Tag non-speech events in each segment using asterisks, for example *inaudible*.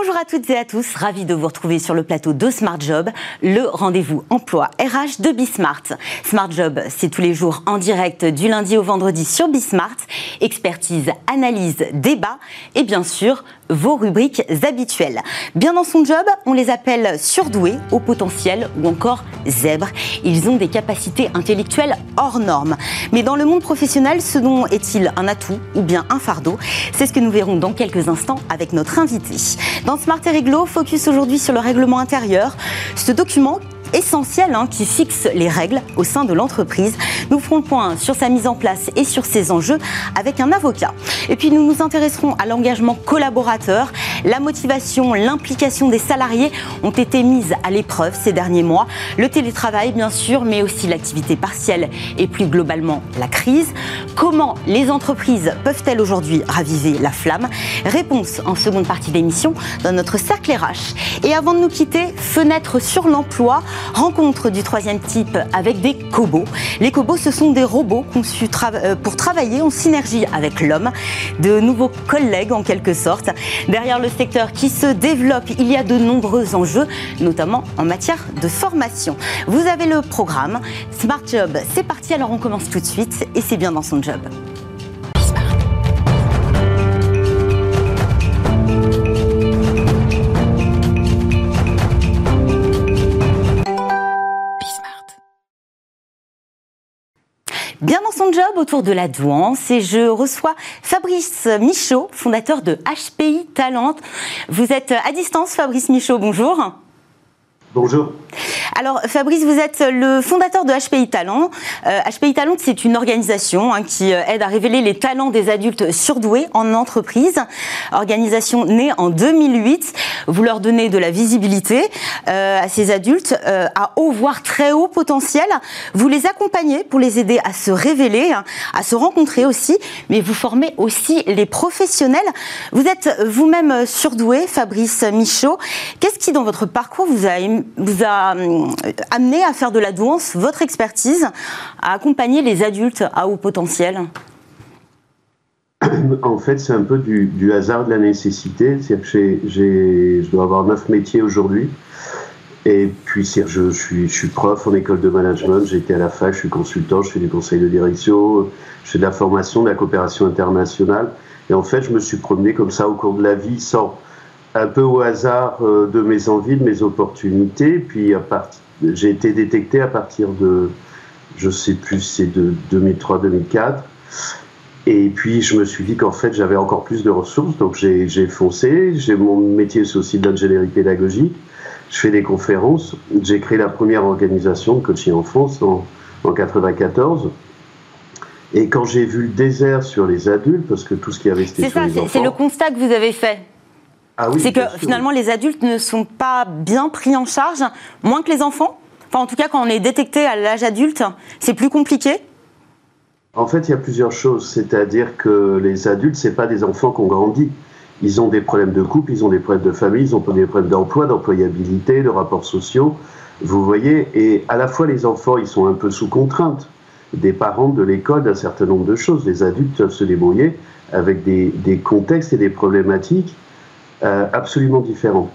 Bonjour à toutes et à tous, ravi de vous retrouver sur le plateau de Smart Job, le rendez-vous emploi RH de Bismart. Smart Job, c'est tous les jours en direct du lundi au vendredi sur Bismart. Expertise, analyse, débat et bien sûr vos rubriques habituelles. Bien dans son job, on les appelle surdoués, au potentiel ou encore zèbres. Ils ont des capacités intellectuelles hors normes. Mais dans le monde professionnel, ce dont est-il un atout ou bien un fardeau? C'est ce que nous verrons dans quelques instants avec notre invité. Dans Smart et Réglo, focus aujourd'hui sur le règlement intérieur. Ce document essentiel hein, qui fixe les règles au sein de l'entreprise. Nous ferons le point sur sa mise en place et sur ses enjeux avec un avocat. Et puis nous nous intéresserons à l'engagement collaborateur. La motivation, l'implication des salariés ont été mises à l'épreuve ces derniers mois. Le télétravail bien sûr, mais aussi l'activité partielle et plus globalement la crise. Comment les entreprises peuvent-elles aujourd'hui raviver la flamme? Réponse en seconde partie d'émission dans notre cercle RH. Et avant de nous quitter, fenêtre sur l'emploi. Rencontre du troisième type avec des cobots. Les cobots, ce sont des robots conçus euh, pour travailler en synergie avec l'homme, de nouveaux collègues en quelque sorte. Derrière le secteur qui se développe, il y a de nombreux enjeux, notamment en matière de formation. Vous avez le programme Smart Job, c'est parti, alors on commence tout de suite et c'est bien dans son job. Bien dans son job autour de la douance et je reçois Fabrice Michaud, fondateur de HPI Talent. Vous êtes à distance, Fabrice Michaud, bonjour. Bonjour. Alors Fabrice, vous êtes le fondateur de HPI Talent. HPI euh, Talent, c'est une organisation hein, qui euh, aide à révéler les talents des adultes surdoués en entreprise. Organisation née en 2008. Vous leur donnez de la visibilité euh, à ces adultes à haut voire très haut potentiel. Vous les accompagnez pour les aider à se révéler, hein, à se rencontrer aussi, mais vous formez aussi les professionnels. Vous êtes vous-même surdoué, Fabrice Michaud. Qu'est-ce qui dans votre parcours vous a, vous a euh, amené à faire de la douance, votre expertise, à accompagner les adultes à haut potentiel *coughs* en fait, c'est un peu du, hasard de la nécessité. C'est-à-dire que je dois avoir neuf métiers aujourd'hui. Et puis, je, suis, je suis prof en école de management, j'ai été à la fac, je suis consultant, je fais du conseil de direction, je fais de la formation, de la coopération internationale. Et en fait, je me suis promené comme ça au cours de la vie sans, un peu au hasard euh, de mes envies, de mes opportunités. Puis j'ai été détecté à partir de, je sais plus, c'est de 2003-2004. Et puis je me suis dit qu'en fait j'avais encore plus de ressources, donc j'ai foncé. J'ai mon métier c'est aussi de l'ingénierie pédagogique. Je fais des conférences. J'ai créé la première organisation de coaching en France en, en 94. Et quand j'ai vu le désert sur les adultes, parce que tout ce qui avait c'était C'est ça, c'est le constat que vous avez fait. Ah c'est que finalement les adultes ne sont pas bien pris en charge, moins que les enfants. Enfin, en tout cas, quand on est détecté à l'âge adulte, c'est plus compliqué. En fait, il y a plusieurs choses. C'est-à-dire que les adultes, c'est pas des enfants qui ont grandi. Ils ont des problèmes de couple, ils ont des problèmes de famille, ils ont des problèmes d'emploi, d'employabilité, de rapports sociaux. Vous voyez, et à la fois les enfants, ils sont un peu sous contrainte des parents, de l'école, d'un certain nombre de choses. Les adultes peuvent se débrouiller avec des contextes et des problématiques euh, absolument différent.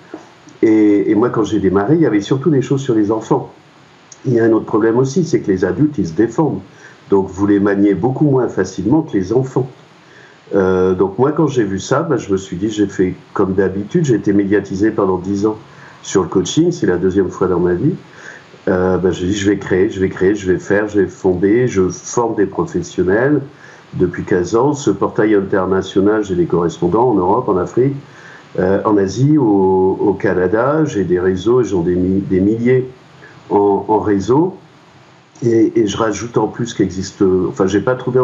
Et, moi, quand j'ai démarré, il y avait surtout des choses sur les enfants. Il y a un autre problème aussi, c'est que les adultes, ils se défendent. Donc, vous les maniez beaucoup moins facilement que les enfants. Euh, donc, moi, quand j'ai vu ça, bah, je me suis dit, j'ai fait comme d'habitude, j'ai été médiatisé pendant 10 ans sur le coaching, c'est la deuxième fois dans ma vie. Euh, bah, j'ai dit, je vais créer, je vais créer, je vais faire, je vais fonder, je forme des professionnels depuis 15 ans. Ce portail international, j'ai des correspondants en Europe, en Afrique. Euh, en Asie, au, Canada, j'ai des réseaux, j'en ai des, milliers en, réseau. Et, je rajoute en plus qu'existe, enfin, j'ai pas trouvé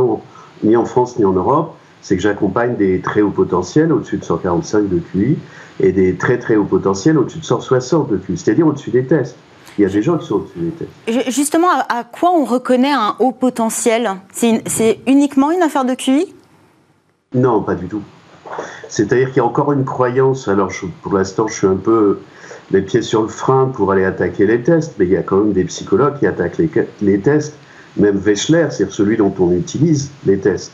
ni en France ni en Europe, c'est que j'accompagne des très hauts potentiels au-dessus de 145 de QI et des très très hauts potentiels au-dessus de 160 de QI, c'est-à-dire au-dessus des tests. Il y a des gens qui sont au-dessus des tests. Justement, à quoi on reconnaît un haut potentiel? C'est uniquement une affaire de QI? Non, pas du tout. C'est-à-dire qu'il y a encore une croyance, alors pour l'instant je suis un peu les pieds sur le frein pour aller attaquer les tests, mais il y a quand même des psychologues qui attaquent les, tests. Même Wechsler, c'est celui dont on utilise les tests,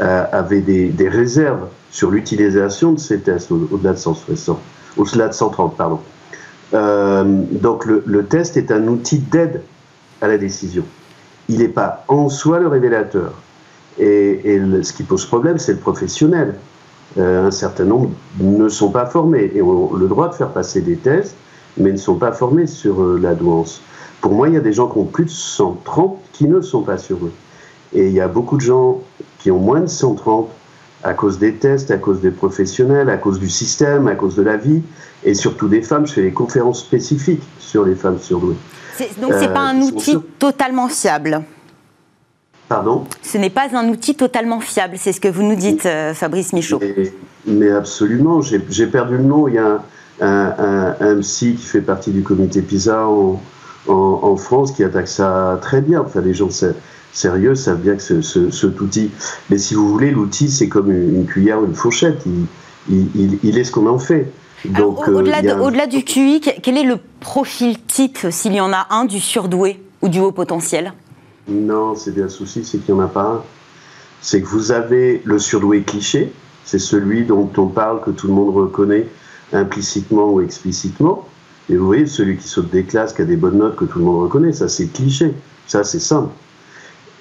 euh, avait des, réserves sur l'utilisation de ces tests au-delà de 160. au-delà de 130, pardon. donc le, test est un outil d'aide à la décision. Il n'est pas en soi le révélateur. Et, ce qui pose problème, c'est le professionnel. Un certain nombre ne sont pas formés et ont le droit de faire passer des tests, mais ne sont pas formés sur la douance. Pour moi, il y a des gens qui ont plus de 130 qui ne sont pas sur eux. Et il y a beaucoup de gens qui ont moins de 130 à cause des tests, à cause des professionnels, à cause du système, à cause de la vie, et surtout des femmes. Je fais des conférences spécifiques sur les femmes surdouées. Donc ce n'est pas un euh, outil totalement fiable Pardon Ce n'est pas un outil totalement fiable, c'est ce que vous nous dites, euh, Fabrice Michaud. Mais, absolument, j'ai perdu le nom. Il y a un, un, psy qui fait partie du comité PISA en, en, France qui attaque ça très bien. Enfin, les gens sérieux savent bien que ce, cet outil. Mais si vous voulez, l'outil, c'est comme une, cuillère ou une fourchette. Il, est ce qu'on en fait. Euh, au-delà, du QI, quel est le profil type, s'il y en a un, du surdoué ou du haut potentiel? Non, c'est bien souci, c'est qu'il n'y en a pas un. C'est que vous avez le surdoué cliché, c'est celui dont on parle, que tout le monde reconnaît implicitement ou explicitement. Et vous voyez, celui qui saute des classes, qui a des bonnes notes, que tout le monde reconnaît, ça c'est cliché. Ça c'est simple.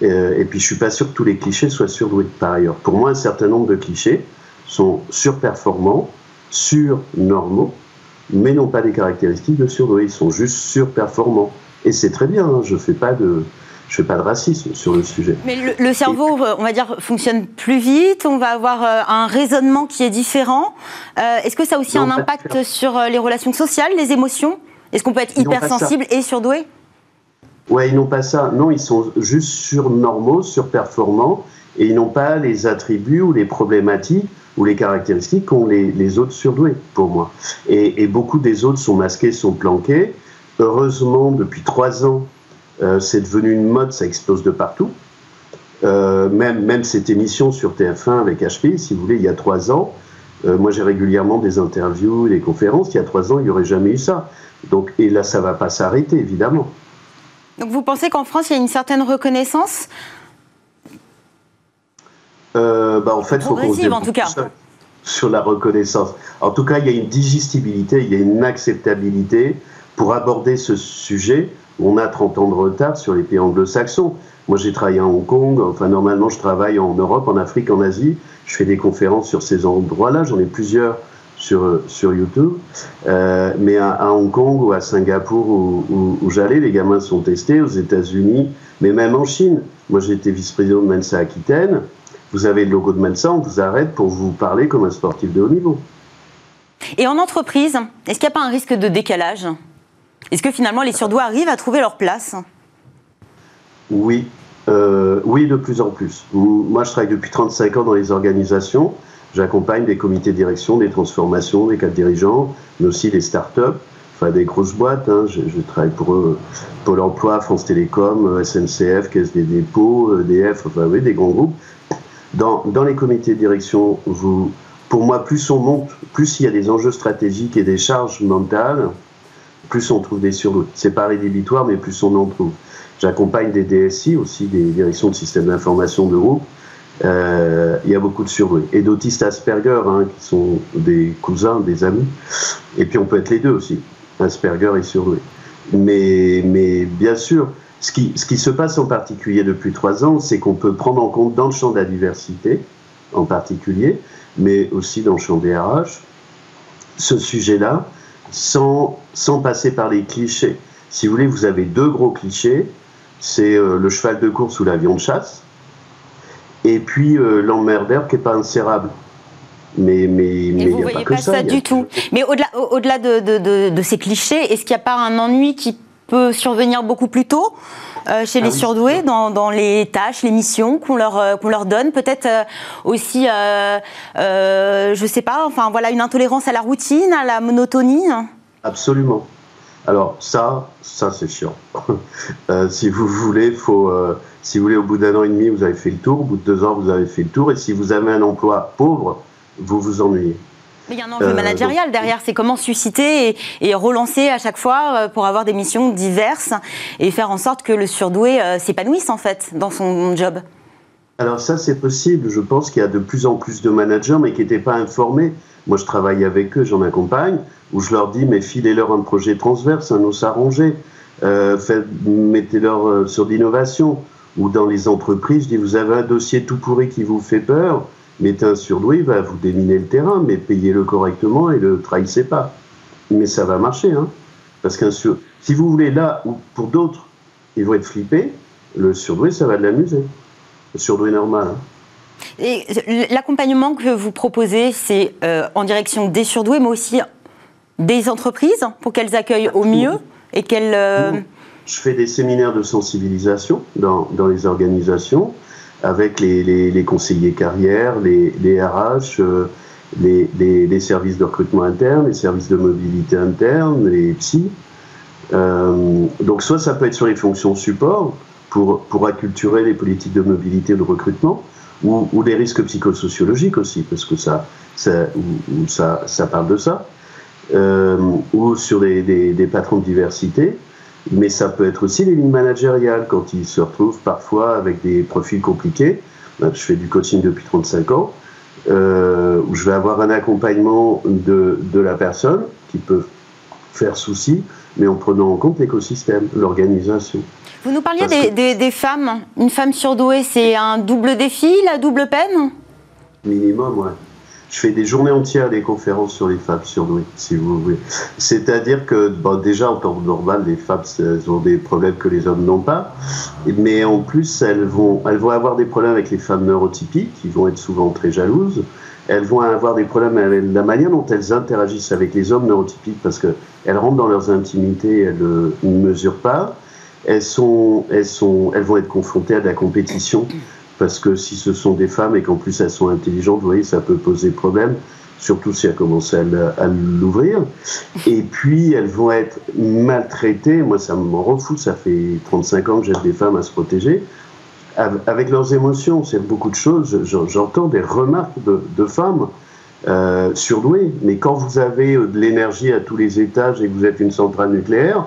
Euh, et, puis je suis pas sûr que tous les clichés soient surdoués par ailleurs. Pour moi, un certain nombre de clichés sont surperformants, surnormaux, mais n'ont pas des caractéristiques de surdoué. Ils sont juste surperformants. Et c'est très bien, hein, je fais pas de, je fais pas de racisme sur le sujet. Mais le, cerveau, on va dire, fonctionne plus vite, on va avoir euh, un raisonnement qui est différent. Euh, est-ce que ça a aussi un impact sur les relations sociales, les émotions? Est-ce qu'on peut être hypersensible et surdoué? Ouais, ils n'ont pas ça. Non, ils sont juste surnormaux, surperformants, et ils n'ont pas les attributs ou les problématiques ou les caractéristiques qu'ont les, autres surdoués, pour moi. Et, beaucoup des autres sont masqués, sont planqués. Heureusement, depuis trois ans, euh, c'est devenu une mode, ça explose de partout. Euh, même, même cette émission sur TF1 avec HP, si vous voulez, il y a trois ans, euh, moi j'ai régulièrement des interviews, des conférences. Il y a trois ans, il n'y aurait jamais eu ça. Donc, et là, ça ne va pas s'arrêter, évidemment. Donc vous pensez qu'en France, il y a une certaine reconnaissance? Euh, bah en fait, Progressive, en tout cas. Sur la reconnaissance. En tout cas, il y a une digestibilité, il y a une acceptabilité pour aborder ce sujet. On a 30 ans de retard sur les pays anglo-saxons. Moi, j'ai travaillé à Hong Kong. Enfin, normalement, je travaille en Europe, en Afrique, en Asie. Je fais des conférences sur ces endroits-là. J'en ai plusieurs sur, YouTube. Euh, mais à, Hong Kong ou à Singapour où, j'allais, les gamins sont testés, aux États-Unis, mais même en Chine. Moi, j'étais vice-président de Mensa Aquitaine. Vous avez le logo de Mensa, on vous arrête pour vous parler comme un sportif de haut niveau. Et en entreprise, est-ce qu'il n'y a pas un risque de décalage? Est-ce que finalement les surdoués arrivent à trouver leur place Oui, euh, oui, de plus en plus. Moi, je travaille depuis 35 ans dans les organisations. J'accompagne des comités de direction, des transformations, des cadres dirigeants, mais aussi des start-up, enfin des grosses boîtes. Hein. Je, travaille pour eux, Pôle emploi, France Télécom, SNCF, Caisse des dépôts, EDF, enfin des grands groupes. Dans, les comités de direction, pour moi, plus on monte, plus il y a des enjeux stratégiques et des charges mentales, plus on trouve des surdoués. C'est pas rédhibitoire, mais plus on en trouve. J'accompagne des DSI aussi, des directions de systèmes d'information de groupe, euh, il y a beaucoup de surdoués. Et d'autistes Asperger, hein, qui sont des cousins, des amis. Et puis on peut être les deux aussi, Asperger et surdoué. Mais, mais bien sûr, ce qui, ce qui se passe en particulier depuis trois ans, c'est qu'on peut prendre en compte dans le champ de la diversité, en particulier, mais aussi dans le champ des RH, ce sujet-là, sans, sans passer par les clichés. Si vous voulez, vous avez deux gros clichés, c'est euh, le cheval de course ou l'avion de chasse, et puis euh, l'emmerdeur qui n'est pas insérable. Mais, mais, mais vous ne voyez pas, ça, du tout. Mais au-delà au de, de, de, ces clichés, est-ce qu'il n'y a pas un ennui qui peut survenir beaucoup plus tôt euh, chez ah les surdoués dans, dans, les tâches, les missions qu'on leur, euh, qu'on leur donne Peut-être euh, aussi, je ne sais pas, enfin voilà, une intolérance à la routine, à la monotonie Absolument. Alors ça, ça c'est chiant. *laughs* si vous voulez, faut si vous voulez, au bout d'un an et demi, vous avez fait le tour. Au bout de deux ans, vous avez fait le tour. Et si vous avez un emploi pauvre, vous vous ennuyez. Mais il y a un enjeu euh, managérial derrière, c'est comment susciter et, relancer à chaque fois euh, pour avoir des missions diverses et faire en sorte que le surdoué euh, s'épanouisse en fait dans son job. Alors ça, c'est possible. Je pense qu'il y a de plus en plus de managers, mais qui n'étaient pas informés. Moi, je travaille avec eux, j'en accompagne, où je leur dis, mais filez-leur un projet transverse, un os arrangé, euh, mettez-leur euh, sur l'innovation. Ou dans les entreprises, je dis, vous avez un dossier tout pourri qui vous fait peur, mettez un surdoué, va vous déminer le terrain, mais payez-le correctement et ne le trahissez pas. Mais ça va marcher, hein. Parce qu'un sur... si vous voulez, là, ou pour d'autres, ils vont être flippés, le surdoué, ça va l'amuser. Le surdoué normal. Hein. Et l'accompagnement que vous proposez, c'est euh, en direction des surdoués, mais aussi des entreprises, pour qu'elles accueillent au mieux et qu'elles... Euh, Je fais des séminaires de sensibilisation dans, dans les organisations avec les, les, conseillers carrières, les, les RH, euh, les, services de recrutement interne, les services de mobilité interne, les psy. donc soit ça peut être sur les fonctions support pour, pour acculturer les politiques de mobilité ou de recrutement, ou, ou les risques psychosociologiques aussi, parce que ça, ça, ça, ça parle de ça, euh, ou sur des, des, des, patrons de diversité, mais ça peut être aussi les lignes managériales, quand ils se retrouvent parfois avec des profils compliqués. Je fais du coaching depuis 35 ans, euh, où je vais avoir un accompagnement de, de la personne qui peut faire souci, mais en prenant en compte l'écosystème, l'organisation. Vous nous parliez des, des, femmes. Une femme surdouée, c'est un double défi, la double peine? Minimum, ouais. Je fais des journées entières des conférences sur les femmes surdouées, si vous voulez. C'est-à-dire que, bon, déjà, en temps normal, les femmes elles ont des problèmes que les hommes n'ont pas. Mais en plus, elles vont, elles vont avoir des problèmes avec les femmes neurotypiques, qui vont être souvent très jalouses. Elles vont avoir des problèmes avec la manière dont elles interagissent avec les hommes neurotypiques, parce qu'elles rentrent dans leurs intimités, elles ne mesurent pas elles, sont, elles, sont, elles vont être confrontées à de la compétition parce que si ce sont des femmes et qu'en plus elles sont intelligentes, vous voyez, ça peut poser problème, surtout si elles commencent à l'ouvrir. Et puis elles vont être maltraitées, moi ça m'en rend fou, ça fait 35 ans que j'aide des femmes à se protéger, avec leurs émotions, c'est beaucoup de choses, j'entends des remarques de, femmes euh, surdouées, mais quand vous avez de l'énergie à tous les étages et que vous êtes une centrale nucléaire,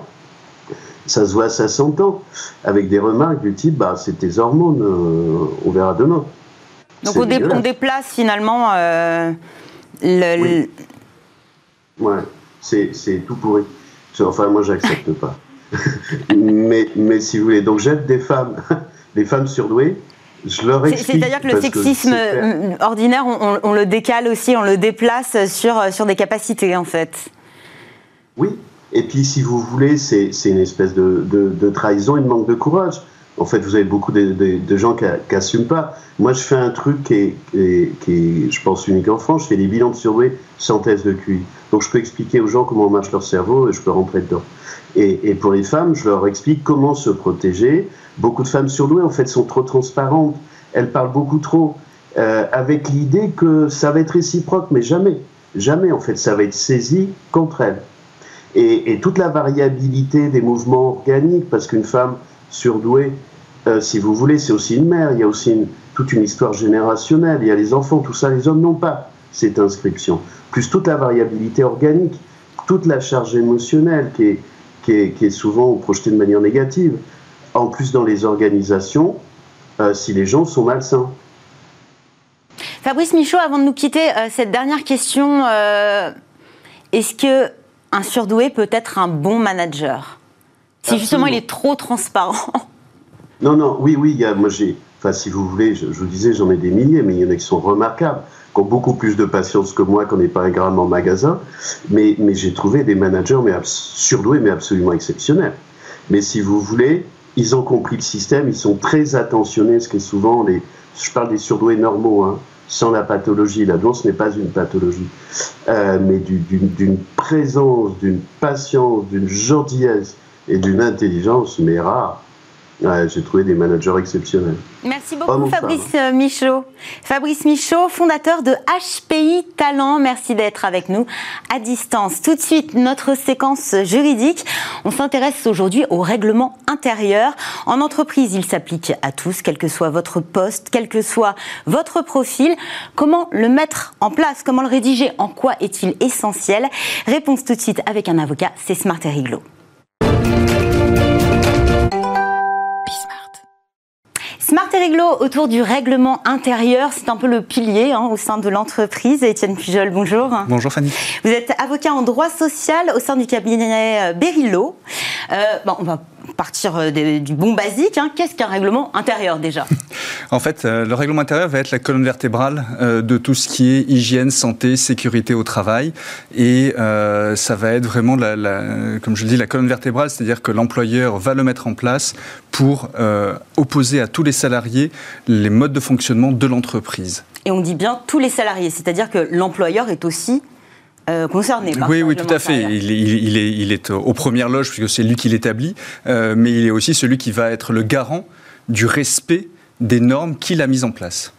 ça se voit, ça s'entend, avec des remarques du type bah, c'est tes hormones, euh, on verra demain. Donc on, déplace finalement euh, le. Oui. Ouais, c'est tout pourri. Enfin, moi, j'accepte *laughs* pas. *laughs* mais, mais si vous voulez, donc j'aide des femmes, *laughs* des femmes surdouées. Je leur explique. C'est-à-dire que le sexisme ordinaire, on, on, le décale aussi, on le déplace sur, sur des capacités, en fait. Oui, et puis, si vous voulez, c'est une espèce de, de, trahison et de manque de courage. En fait, vous avez beaucoup de, de gens qui n'assument pas. Moi, je fais un truc qui est, qui, est, je pense, unique en France. Je fais des bilans de survie sans test de QI. Donc, je peux expliquer aux gens comment marche leur cerveau et je peux rentrer dedans. Et, et pour les femmes, je leur explique comment se protéger. Beaucoup de femmes surdouées, en fait, sont trop transparentes. Elles parlent beaucoup trop, euh, avec l'idée que ça va être réciproque, mais jamais. Jamais, en fait, ça va être saisi contre elles. Et, toute la variabilité des mouvements organiques, parce qu'une femme surdouée, euh, si vous voulez, c'est aussi une mère, il y a aussi toute une histoire générationnelle, il y a les enfants, tout ça, les hommes n'ont pas cette inscription. Plus toute la variabilité organique, toute la charge émotionnelle qui est souvent projetée de manière négative. En plus, dans les organisations, euh, si les gens sont malsains. Fabrice Michaud, avant de nous quitter, euh, cette dernière question, est-ce que un surdoué peut être un bon manager Si justement il est trop transparent. Non, non, oui, oui, il y a, moi j'ai, enfin si vous voulez, je, vous disais, j'en ai des milliers, mais il y en a qui sont remarquables, qui ont beaucoup plus de patience que moi, qu'on n'est pas un en magasin, mais, mais j'ai trouvé des managers mais surdoués, mais absolument exceptionnels. Mais si vous voulez, ils ont compris le système, ils sont très attentionnés, ce qui est souvent les, je parle des surdoués normaux, hein, sans la pathologie. La ce n'est pas une pathologie, euh, mais d'une présence, d'une patience, d'une gentillesse et d'une intelligence, mais rare. J'ai trouvé des managers exceptionnels. Merci beaucoup Fabrice euh, Michaud. Fabrice Michaud, fondateur de HPI Talent. Merci d'être avec nous à distance. Tout de suite, notre séquence juridique. On s'intéresse aujourd'hui au règlement intérieur. En entreprise, il s'applique à tous, quel que soit votre poste, quel que soit votre profil. Comment le mettre en place? Comment le rédiger? En quoi est-il essentiel? Réponse tout de suite avec un avocat, c'est Smart et Smart et Autour du règlement intérieur, c'est un peu le pilier hein, au sein de l'entreprise. Étienne Pujol, bonjour. Bonjour Fanny. Vous êtes avocat en droit social au sein du cabinet Berilo. Euh, bon, on va partir euh, du bon basique. Hein. Qu'est-ce qu'un règlement intérieur déjà? En fait, euh, le règlement intérieur va être la colonne vertébrale de tout ce qui est hygiène, santé, sécurité au travail. Et ça va être vraiment, la, comme je le dis, la colonne vertébrale, c'est-à-dire que l'employeur va le mettre en place pour opposer à tous les salariés les modes de fonctionnement de l'entreprise. Et on dit bien tous les salariés, c'est-à-dire que l'employeur est aussi euh, concerné Oui, oui, tout à fait. Il, est, il, est, aux premières loges, puisque c'est lui qui l'établit, euh, mais il est aussi celui qui va être le garant du respect des normes qu'il a mises en place.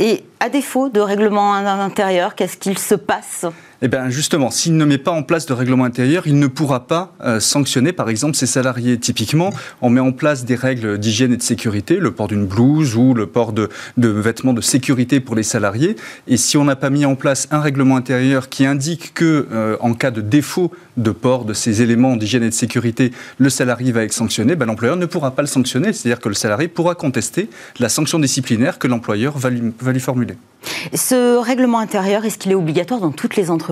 Et à défaut de règlement intérieur, qu'est-ce qu'il se passe? Eh bien, justement, s'il ne met pas en place de règlement intérieur, il ne pourra pas euh, sanctionner, par exemple, ses salariés. Typiquement, on met en place des règles d'hygiène et de sécurité, le port d'une blouse ou le port de, vêtements de sécurité pour les salariés. Et si on n'a pas mis en place un règlement intérieur qui indique que, euh, en cas de défaut de port de ces éléments d'hygiène et de sécurité, le salarié va être sanctionné, ben, l'employeur ne pourra pas le sanctionner. C'est-à-dire que le salarié pourra contester la sanction disciplinaire que l'employeur va lui formuler. Ce règlement intérieur, est-ce qu'il est obligatoire dans toutes les entreprises?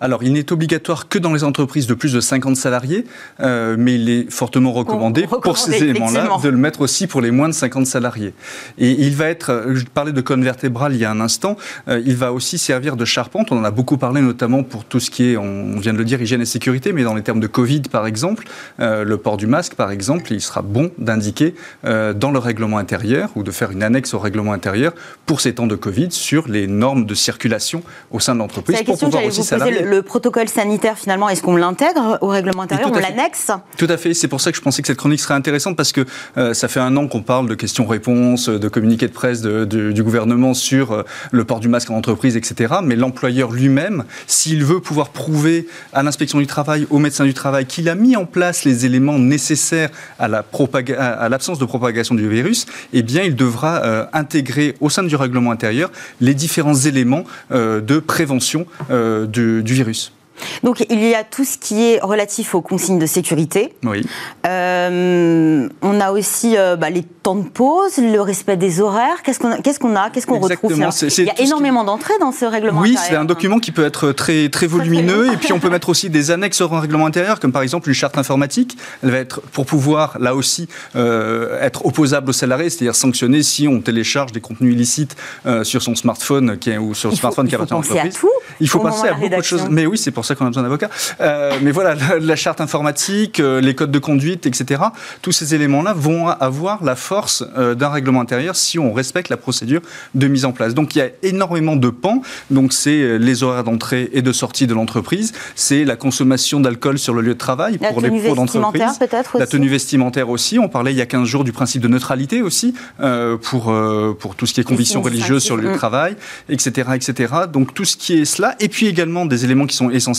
Alors, il n'est obligatoire que dans les entreprises de plus de 50 salariés, euh, mais il est fortement recommandé, pour ces éléments-là de le mettre aussi pour les moins de 50 salariés. Et il va être, euh, je parlais de cône vertébrale il y a un instant, euh, il va aussi servir de charpente. On en a beaucoup parlé notamment pour tout ce qui est, on vient de le dire, hygiène et sécurité, mais dans les termes de Covid par exemple, le port du masque par exemple, il sera bon d'indiquer dans le règlement intérieur ou de faire une annexe au règlement intérieur pour ces temps de Covid sur les normes de circulation au sein de l'entreprise pour pouvoir aussi salarier. Le, le, protocole sanitaire, finalement, est-ce qu'on l'intègre au règlement intérieur On l'annexe Tout à fait. C'est pour ça que je pensais que cette chronique serait intéressante parce que euh, ça fait un an qu'on parle de questions-réponses, de communiqués de presse du gouvernement sur euh, le port du masque en entreprise, etc. Mais l'employeur lui-même, s'il veut pouvoir prouver à l'inspection du travail, au médecin du travail, qu'il a mis en place les éléments nécessaires à l'absence de propagation du virus, eh bien, il devra euh, intégrer au sein du règlement intérieur les différents éléments de prévention euh, du, virus. Donc il y a tout ce qui est relatif aux consignes de sécurité. Oui. Euh, on a aussi bah, les temps de pause, le respect des horaires. Qu'est-ce qu'on a Qu'est-ce qu'on retrouve? Il y a énormément d'entrées dans ce règlement. Oui, c'est un document qui peut être très très volumineux et puis on peut mettre aussi des annexes au règlement intérieur, comme par exemple une charte informatique. Elle va être pour pouvoir là aussi euh, être opposable aux salariés, c'est-à-dire sanctionner si on télécharge des contenus illicites euh, sur son smartphone qui est, ou sur le smartphone qui appartient à l'entreprise. Il faut penser à beaucoup de choses. Mais oui, c'est pour ça qu'on a besoin d'avocats. Euh, mais voilà, *laughs* la, la, charte informatique, les codes de conduite, etc. Tous ces éléments-là vont avoir la force euh, d'un règlement intérieur si on respecte la procédure de mise en place. Donc il y a énormément de pans. Donc c'est euh, les horaires d'entrée et de sortie de l'entreprise, c'est la consommation d'alcool sur le lieu de travail pour les pros d'entreprise. La tenue vestimentaire aussi. On parlait il y a 15 jours du principe de neutralité aussi euh, pour, pour tout ce qui est convictions religieuses sur le lieu de mm. travail, etc., etc. Donc tout ce qui est cela. Et puis également des éléments qui sont essentiels,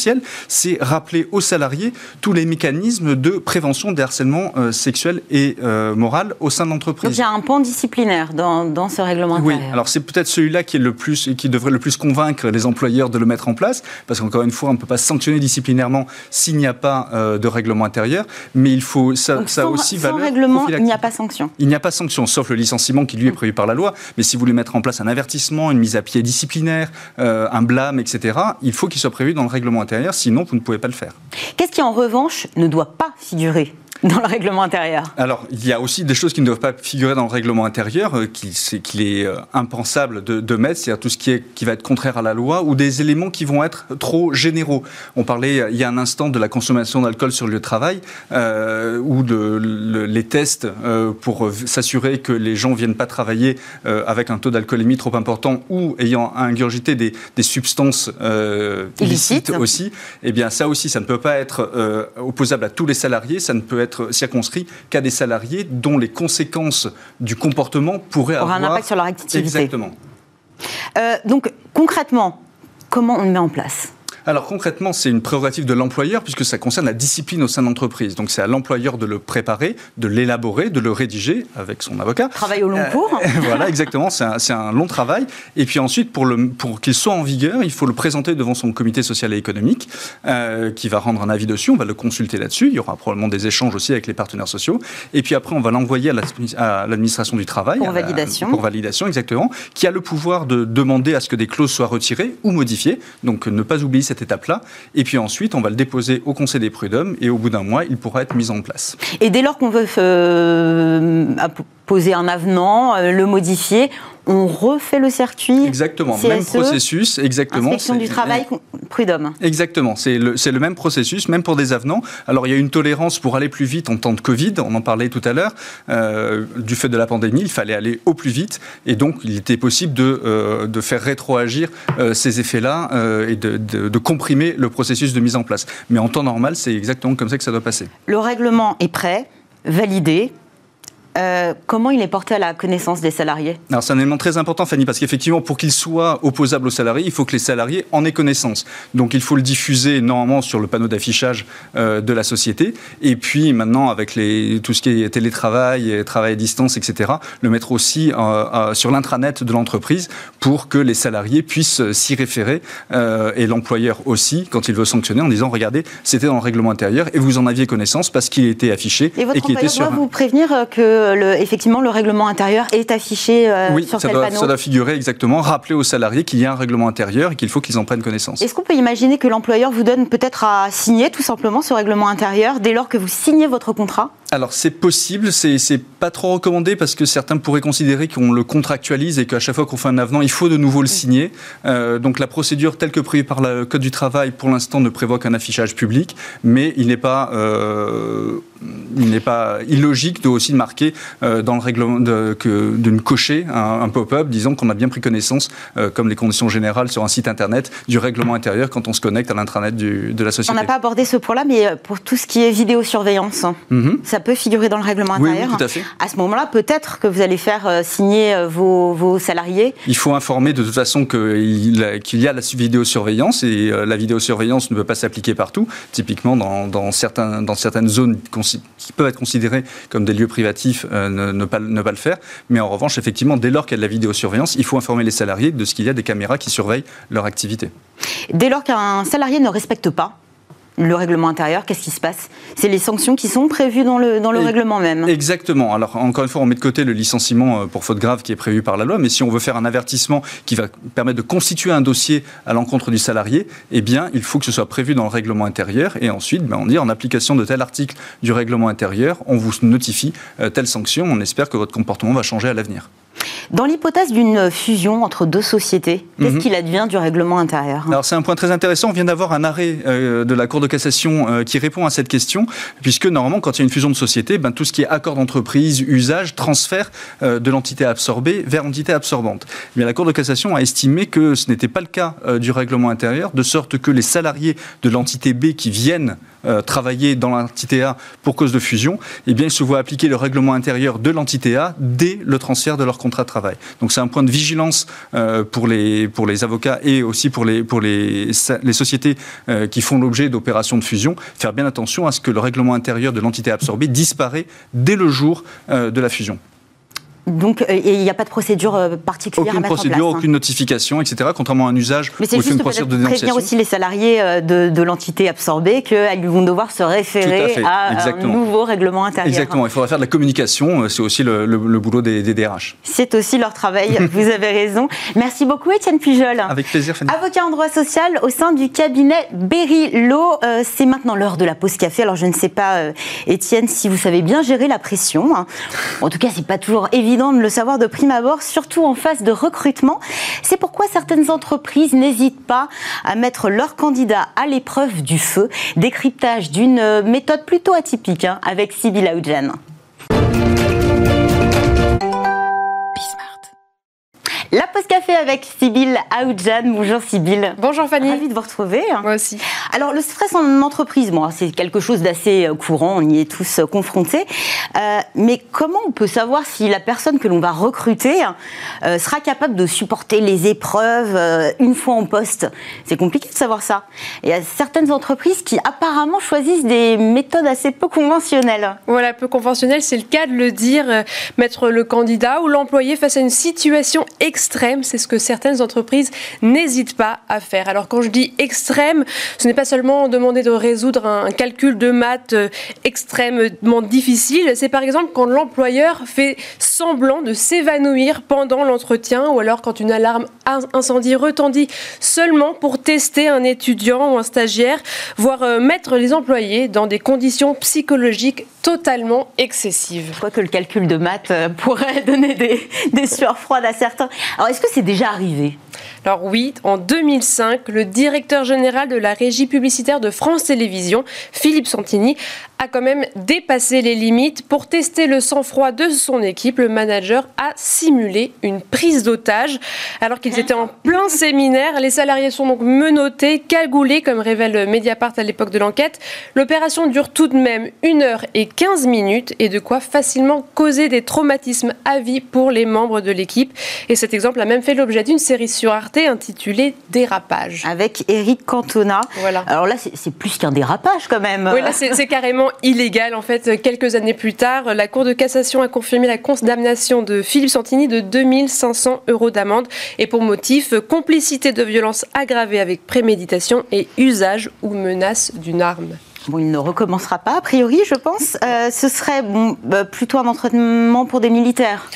c'est rappeler aux salariés tous les mécanismes de prévention des harcèlements sexuels et moral au sein de l'entreprise y a un pan disciplinaire dans, ce règlement Oui, alors c'est peut-être celui-là qui, est le plus, qui devrait le plus convaincre les employeurs de le mettre en place, parce qu'encore une fois, on ne peut pas sanctionner disciplinairement s'il n'y a pas euh, de règlement intérieur, mais il faut ça, Donc ça sans, aussi sans règlement, il n'y a pas sanction. Il n'y a pas sanction, sauf le licenciement qui lui est prévu par la loi. Mais si vous voulez mettre en place un avertissement, une mise à pied disciplinaire, euh, un blâme, etc., il faut qu'il soit prévu dans le règlement sinon vous ne pouvez pas le faire. Qu'est-ce qui en revanche ne doit pas figurer? Dans le règlement intérieur Alors, il y a aussi des choses qui ne doivent pas figurer dans le règlement intérieur, euh, qu'il est, euh, impensable de, mettre, c'est-à-dire tout ce qui, est, qui va être contraire à la loi, ou des éléments qui vont être trop généraux. On parlait il y a un instant de la consommation d'alcool sur le lieu de travail, euh, ou de, les tests pour s'assurer que les gens ne viennent pas travailler avec un taux d'alcoolémie trop important, ou ayant ingurgité des, des substances illicites aussi. Eh bien, ça aussi, ça ne peut pas être opposable à tous les salariés, ça ne peut être circonscrit qu'à des salariés dont les conséquences du comportement pourraient avoir un impact sur leur activité. Exactement. Euh, donc concrètement, comment on le met en place? Alors concrètement, c'est une prérogative de l'employeur puisque ça concerne la discipline au sein de l'entreprise. Donc c'est à l'employeur de le préparer, de l'élaborer, de le rédiger avec son avocat. Travail au long cours. Euh, *laughs* voilà, exactement. C'est un, long travail. Et puis ensuite, pour, pour qu'il soit en vigueur, il faut le présenter devant son comité social et économique euh, qui va rendre un avis dessus. On va le consulter là-dessus. Il y aura probablement des échanges aussi avec les partenaires sociaux. Et puis après, on va l'envoyer à l'administration du travail. Pour validation. pour validation, exactement. Qui a le pouvoir de demander à ce que des clauses soient retirées ou modifiées. Donc ne pas oublier cette étape-là. Et puis ensuite, on va le déposer au Conseil des prud'hommes et au bout d'un mois, il pourra être mis en place. Et dès lors qu'on veut euh, poser un avenant, euh, le modifier, on refait le circuit. Exactement, même processus, exactement. Inspection du travail, prud'homme. Exactement, c'est le, le, même processus, même pour des avenants. Alors il y a une tolérance pour aller plus vite en temps de Covid, on en parlait tout à l'heure. Euh, du fait de la pandémie, il fallait aller au plus vite et donc il était possible de, euh, de faire rétroagir euh, ces effets-là et de, de, de comprimer le processus de mise en place. Mais en temps normal, c'est exactement comme ça que ça doit passer. Le règlement est prêt, validé, euh, comment il est porté à la connaissance des salariés? Alors c'est un élément très important, Fanny, parce qu'effectivement, pour qu'il soit opposable aux salariés, il faut que les salariés en aient connaissance. Donc il faut le diffuser normalement sur le panneau d'affichage euh, de la société, et puis maintenant avec les, tout ce qui est télétravail, travail à distance, etc., le mettre aussi euh, sur l'intranet de l'entreprise pour que les salariés puissent s'y référer, et l'employeur aussi, quand il veut sanctionner, en disant regardez, c'était dans le règlement intérieur et vous en aviez connaissance parce qu'il était affiché et, et qu'il était sur. doit vous prévenir que le, effectivement le règlement intérieur est affiché euh, oui, sur ça tel doit, panneau ça doit figurer exactement, rappeler aux salariés qu'il y a un règlement intérieur et qu'il faut qu'ils en prennent connaissance. Est-ce qu'on peut imaginer que l'employeur vous donne peut-être à signer tout simplement ce règlement intérieur dès lors que vous signez votre contrat? Alors c'est possible, c'est pas trop recommandé parce que certains pourraient considérer qu'on le contractualise et qu'à chaque fois qu'on fait un avenant, il faut de nouveau le signer. Euh, donc la procédure telle que prévue par le Code du travail pour l'instant ne prévoit qu'un affichage public, mais il n'est pas, euh, il n'est pas illogique de aussi marquer euh, dans le règlement de, que cocher un, pop-up disant qu'on a bien pris connaissance, comme les conditions générales sur un site internet, du règlement intérieur quand on se connecte à l'intranet de la société. On n'a pas abordé ce point-là, mais pour tout ce qui est vidéosurveillance, mm ça peut figurer dans le règlement intérieur. Oui, tout à fait. À ce moment-là, peut-être que vous allez faire euh, signer euh, vos, vos, salariés. Il faut informer de toute façon qu'il y a la vidéosurveillance et euh, la vidéosurveillance ne peut pas s'appliquer partout. Typiquement, dans, dans, certains, dans certaines zones qui peuvent être considérées comme des lieux privatifs, ne, ne, pas, ne pas le faire. Mais en revanche, effectivement, dès lors qu'il y a de la vidéosurveillance, il faut informer les salariés de ce qu'il y a des caméras qui surveillent leur activité. Dès lors qu'un salarié ne respecte pas le règlement intérieur, qu'est-ce qui se passe? C'est les sanctions qui sont prévues dans le, dans le règlement même. Exactement. Alors, encore une fois, on met de côté le licenciement euh, pour faute grave qui est prévu par la loi, mais si on veut faire un avertissement qui va permettre de constituer un dossier à l'encontre du salarié, eh bien, il faut que ce soit prévu dans le règlement intérieur. Et ensuite, ben, on dit en application de tel article du règlement intérieur, on vous notifie euh, telle sanction. On espère que votre comportement va changer à l'avenir. Dans l'hypothèse d'une fusion entre deux sociétés, qu'est-ce mhm. qu'il advient du règlement intérieur Alors c'est un point très intéressant. On vient d'avoir un arrêt euh, de la Cour de cassation euh, qui répond à cette question, puisque normalement, quand il y a une fusion de sociétés, ben, tout ce qui est accord d'entreprise, usage, transfert euh, de l'entité absorbée vers l'entité absorbante. La Cour de cassation a estimé que ce n'était pas le cas du règlement intérieur, de sorte que les salariés de l'entité B qui viennent travailler dans l'entité A pour cause de fusion, eh bien, ils se voient appliquer le règlement intérieur de l'entité A dès le transfert de leur contrat de travail. Donc c'est un point de vigilance euh, pour, les, avocats et aussi pour les, pour les, les sociétés euh, qui font l'objet d'opérations de fusion, faire bien attention à ce que le règlement intérieur de l'entité absorbée disparaît dès le jour euh, de la fusion. Donc, euh, il n'y a pas de procédure euh, particulière aucune à mettre procédure, en place. Hein. Aucune notification, etc. Contrairement à un usage Mais c'est juste une procédure de prévenir aussi les salariés euh, de, l'entité absorbée qu'ils vont devoir se référer à, un nouveau règlement intérieur. Exactement. Il faudra faire de la communication. C'est aussi le, boulot des, DRH. C'est aussi leur travail. *laughs* vous avez raison. Merci beaucoup, Étienne Pujol. Avec plaisir, Fanny. Avocat en droit social au sein du cabinet Berry-Law. c'est maintenant l'heure de la pause café. Alors, je ne sais pas, Étienne, si vous savez bien gérer la pression. Hein. En tout cas, c'est pas toujours évident évident de le savoir de prime abord, surtout en phase de recrutement. C'est pourquoi certaines entreprises n'hésitent pas à mettre leurs candidats à l'épreuve du feu. Décryptage d'une méthode plutôt atypique hein, avec Sybille Aoudjan. La pause café avec Sybille Aoudjan. Bonjour Sybille. Bonjour Fanny. Ravi de vous retrouver. Moi aussi. Alors le stress en entreprise, moi, c'est quelque chose d'assez euh, courant, on y est tous euh, confrontés. Euh, mais comment on peut savoir si la personne que l'on va recruter sera capable de supporter les épreuves une fois en poste? C'est compliqué de savoir ça. Il y a certaines entreprises qui apparemment choisissent des méthodes assez peu conventionnelles. Voilà, peu conventionnelles, c'est le cas de le dire, mettre le candidat ou l'employé face à une situation extrême, c'est ce que certaines entreprises n'hésitent pas à faire. Alors quand je dis extrême, ce n'est pas seulement demander de résoudre un calcul de maths euh, extrêmement difficile, c'est par exemple quand l'employeur fait semblant de s'évanouir pendant l'entretien ou alors quand une alarme incendie retendit seulement pour tester un étudiant ou un stagiaire, voire euh, mettre les employés dans des conditions psychologiques totalement excessives. Je crois que le calcul de maths euh, pourrait *laughs* donner des, des sueurs froides à certains. Alors est-ce que c'est déjà arrivé? Alors oui, en 2005, le directeur général de la régie publicitaire de France Télévisions, Philippe Santini, a quand même dépassé les limites pour tester le sang-froid de son équipe. Le manager a simulé une prise d'otage. Alors qu'ils étaient en plein séminaire, les salariés sont donc menottés, cagoulés, comme révèle Mediapart à l'époque de l'enquête. L'opération dure tout de même 1 heure et 15 minutes et de quoi facilement causer des traumatismes à vie pour les membres de l'équipe. Et cet exemple a même fait l'objet d'une série sur Arte intitulée Dérapage. Avec Eric Cantona. Voilà. Alors là, c'est plus qu'un dérapage quand même. Oui, là, c'est carrément illégal. En fait, quelques années plus tard, la Cour de cassation a confirmé la condamnation de Philippe Santini de 2500 euros d'amende et pour motif complicité de violence aggravée avec préméditation et usage ou menace d'une arme. Bon, il ne recommencera pas, a priori, je pense. Euh, ce serait bon, bah, plutôt un entraînement pour des militaires.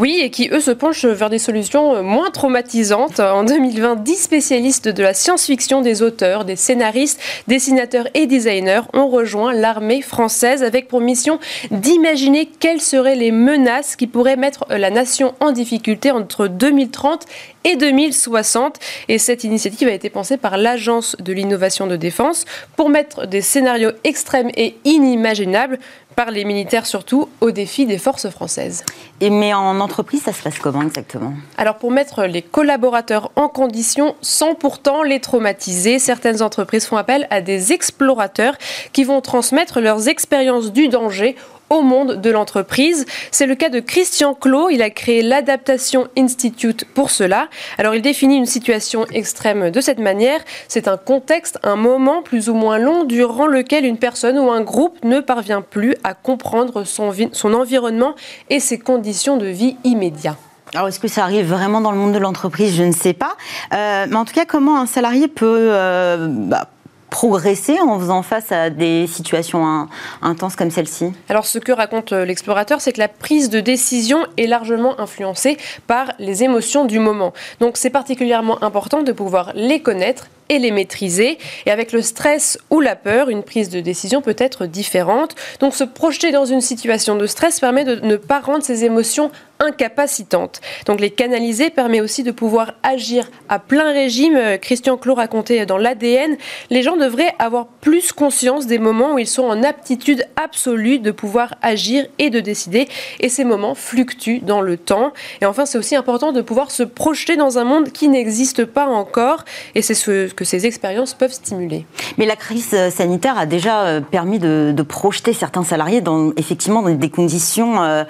Oui, et qui, eux, se penchent vers des solutions euh, moins traumatisantes. En 2020, 10 spécialistes de la science-fiction, des auteurs, des scénaristes, dessinateurs et designers ont rejoint l'armée française avec pour mission d'imaginer quelles seraient les menaces qui pourraient mettre la nation en difficulté entre 2030 et 2060. Et cette initiative a été pensée par l'Agence de l'innovation de défense pour mettre des scénarios extrêmes et inimaginables par les militaires surtout, au défi des forces françaises. Et mais en entreprise, ça se passe comment exactement? Alors pour mettre les collaborateurs en condition sans pourtant les traumatiser, certaines entreprises font appel à des explorateurs qui vont transmettre leurs expériences du danger au monde de l'entreprise. C'est le cas de Christian Clot. Il a créé l'Adaptation Institute pour cela. Alors, il définit une situation extrême de cette manière. C'est un contexte, un moment plus ou moins long durant lequel une personne ou un groupe ne parvient plus à comprendre son, environnement et ses conditions de vie immédiates. Alors, est-ce que ça arrive vraiment dans le monde de l'entreprise? Je ne sais pas. Euh, mais en tout cas, comment un salarié peut euh, bah, progresser en faisant face à des situations intenses comme celle-ci? Alors ce que raconte euh, l'explorateur, c'est que la prise de décision est largement influencée par les émotions du moment. Donc c'est particulièrement important de pouvoir les connaître et les maîtriser. Et avec le stress ou la peur, une prise de décision peut être différente. Donc se projeter dans une situation de stress permet de ne pas rendre ces émotions incapacitantes. Donc les canaliser permet aussi de pouvoir agir à plein régime. Euh, Christian Clot racontait dans l'ADN, les gens devraient avoir plus conscience des moments où ils sont en aptitude absolue de pouvoir agir et de décider. Et ces moments fluctuent dans le temps. Et enfin, c'est aussi important de pouvoir se projeter dans un monde qui n'existe pas encore. Et c'est ce que ces expériences peuvent stimuler. Mais la crise sanitaire a déjà euh, permis de, projeter certains salariés dans effectivement des conditions euh,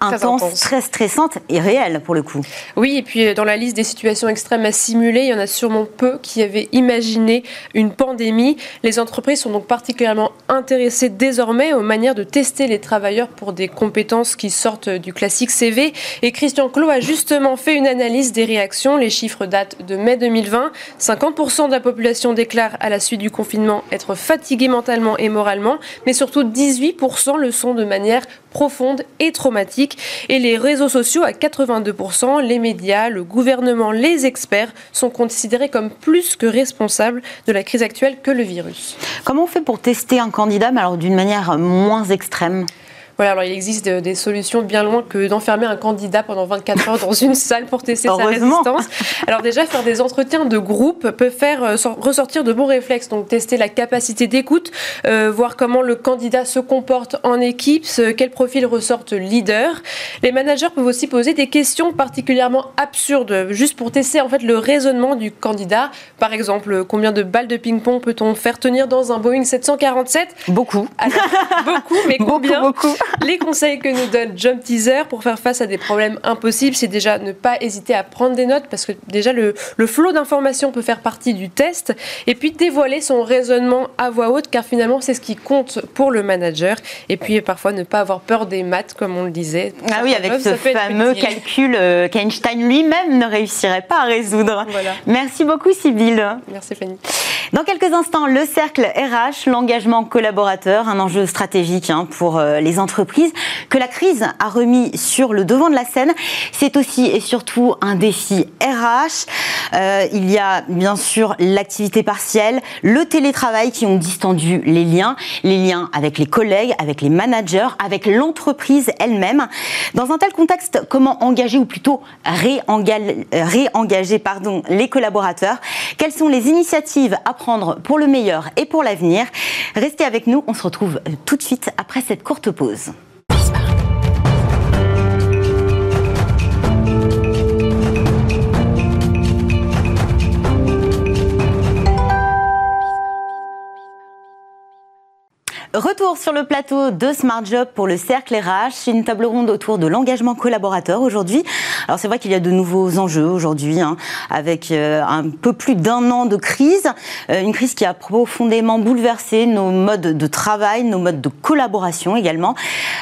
intense, très, stressante et réelle pour le coup. Oui, et puis euh, dans la liste des situations extrêmes à simuler, il y en a sûrement peu qui avaient imaginé une pandémie. Les entreprises sont donc particulièrement intéressées désormais aux manières de tester les travailleurs pour des compétences qui sortent du classique CV. Et Christian Clot a justement fait une analyse des réactions. Les chiffres datent de mai 2020. 50% de la population déclare à la suite du confinement être fatiguée mentalement et moralement, mais surtout 18% le sont de manière profonde et traumatique. Et les réseaux sociaux à 82%, les médias, le gouvernement, les experts sont considérés comme plus que responsables de la crise actuelle que le virus. Comment on fait pour tester un candidat, mais alors d'une manière moins extrême? Voilà, alors il existe des solutions bien loin que d'enfermer un candidat pendant 24 heures dans une salle pour tester sa résistance. Alors déjà, faire des entretiens de groupe peut faire euh, ressortir de bons réflexes, donc tester la capacité d'écoute, euh, voir comment le candidat se comporte en équipe, quel profil ressorte leader. Les managers peuvent aussi poser des questions particulièrement absurdes, juste pour tester en fait le raisonnement du candidat. Par exemple, combien de balles de ping-pong peut-on faire tenir dans un Boeing 747 Beaucoup. beaucoup, mais *laughs* combien? beaucoup, beaucoup. Les conseils que nous donne Jump Teaser pour faire face à des problèmes impossibles, c'est déjà ne pas hésiter à prendre des notes parce que déjà le, le flot d'informations peut faire partie du test et puis dévoiler son raisonnement à voix haute car finalement c'est ce qui compte pour le manager et puis parfois ne pas avoir peur des maths comme on le disait. Ah oui, avec ce fameux calcul euh, qu'Einstein lui-même ne réussirait pas à résoudre. Merci beaucoup Sybille. Merci Fanny. Dans quelques instants, le cercle RH, l'engagement collaborateur, un enjeu stratégique hein, pour euh, les entreprises que la crise a remis sur le devant de la scène. C'est aussi et surtout un défi RH. Euh, il y a bien sûr l'activité partielle, le télétravail qui ont distendu les liens, les liens avec les collègues, avec les managers, avec l'entreprise elle-même. Dans un tel contexte, comment engager ou plutôt réengager, réengager pardon, les collaborateurs? Quelles sont les initiatives à prendre pour le meilleur et pour l'avenir? Restez avec nous, on se retrouve tout de suite après cette courte pause. isso. Retour sur le plateau de Smart Job pour le Cercle RH, une table ronde autour de l'engagement collaborateur aujourd'hui. Alors c'est vrai qu'il y a de nouveaux enjeux aujourd'hui, hein, avec euh, un peu plus d'un an de crise, euh, une crise qui a profondément bouleversé nos modes de travail, nos modes de collaboration également.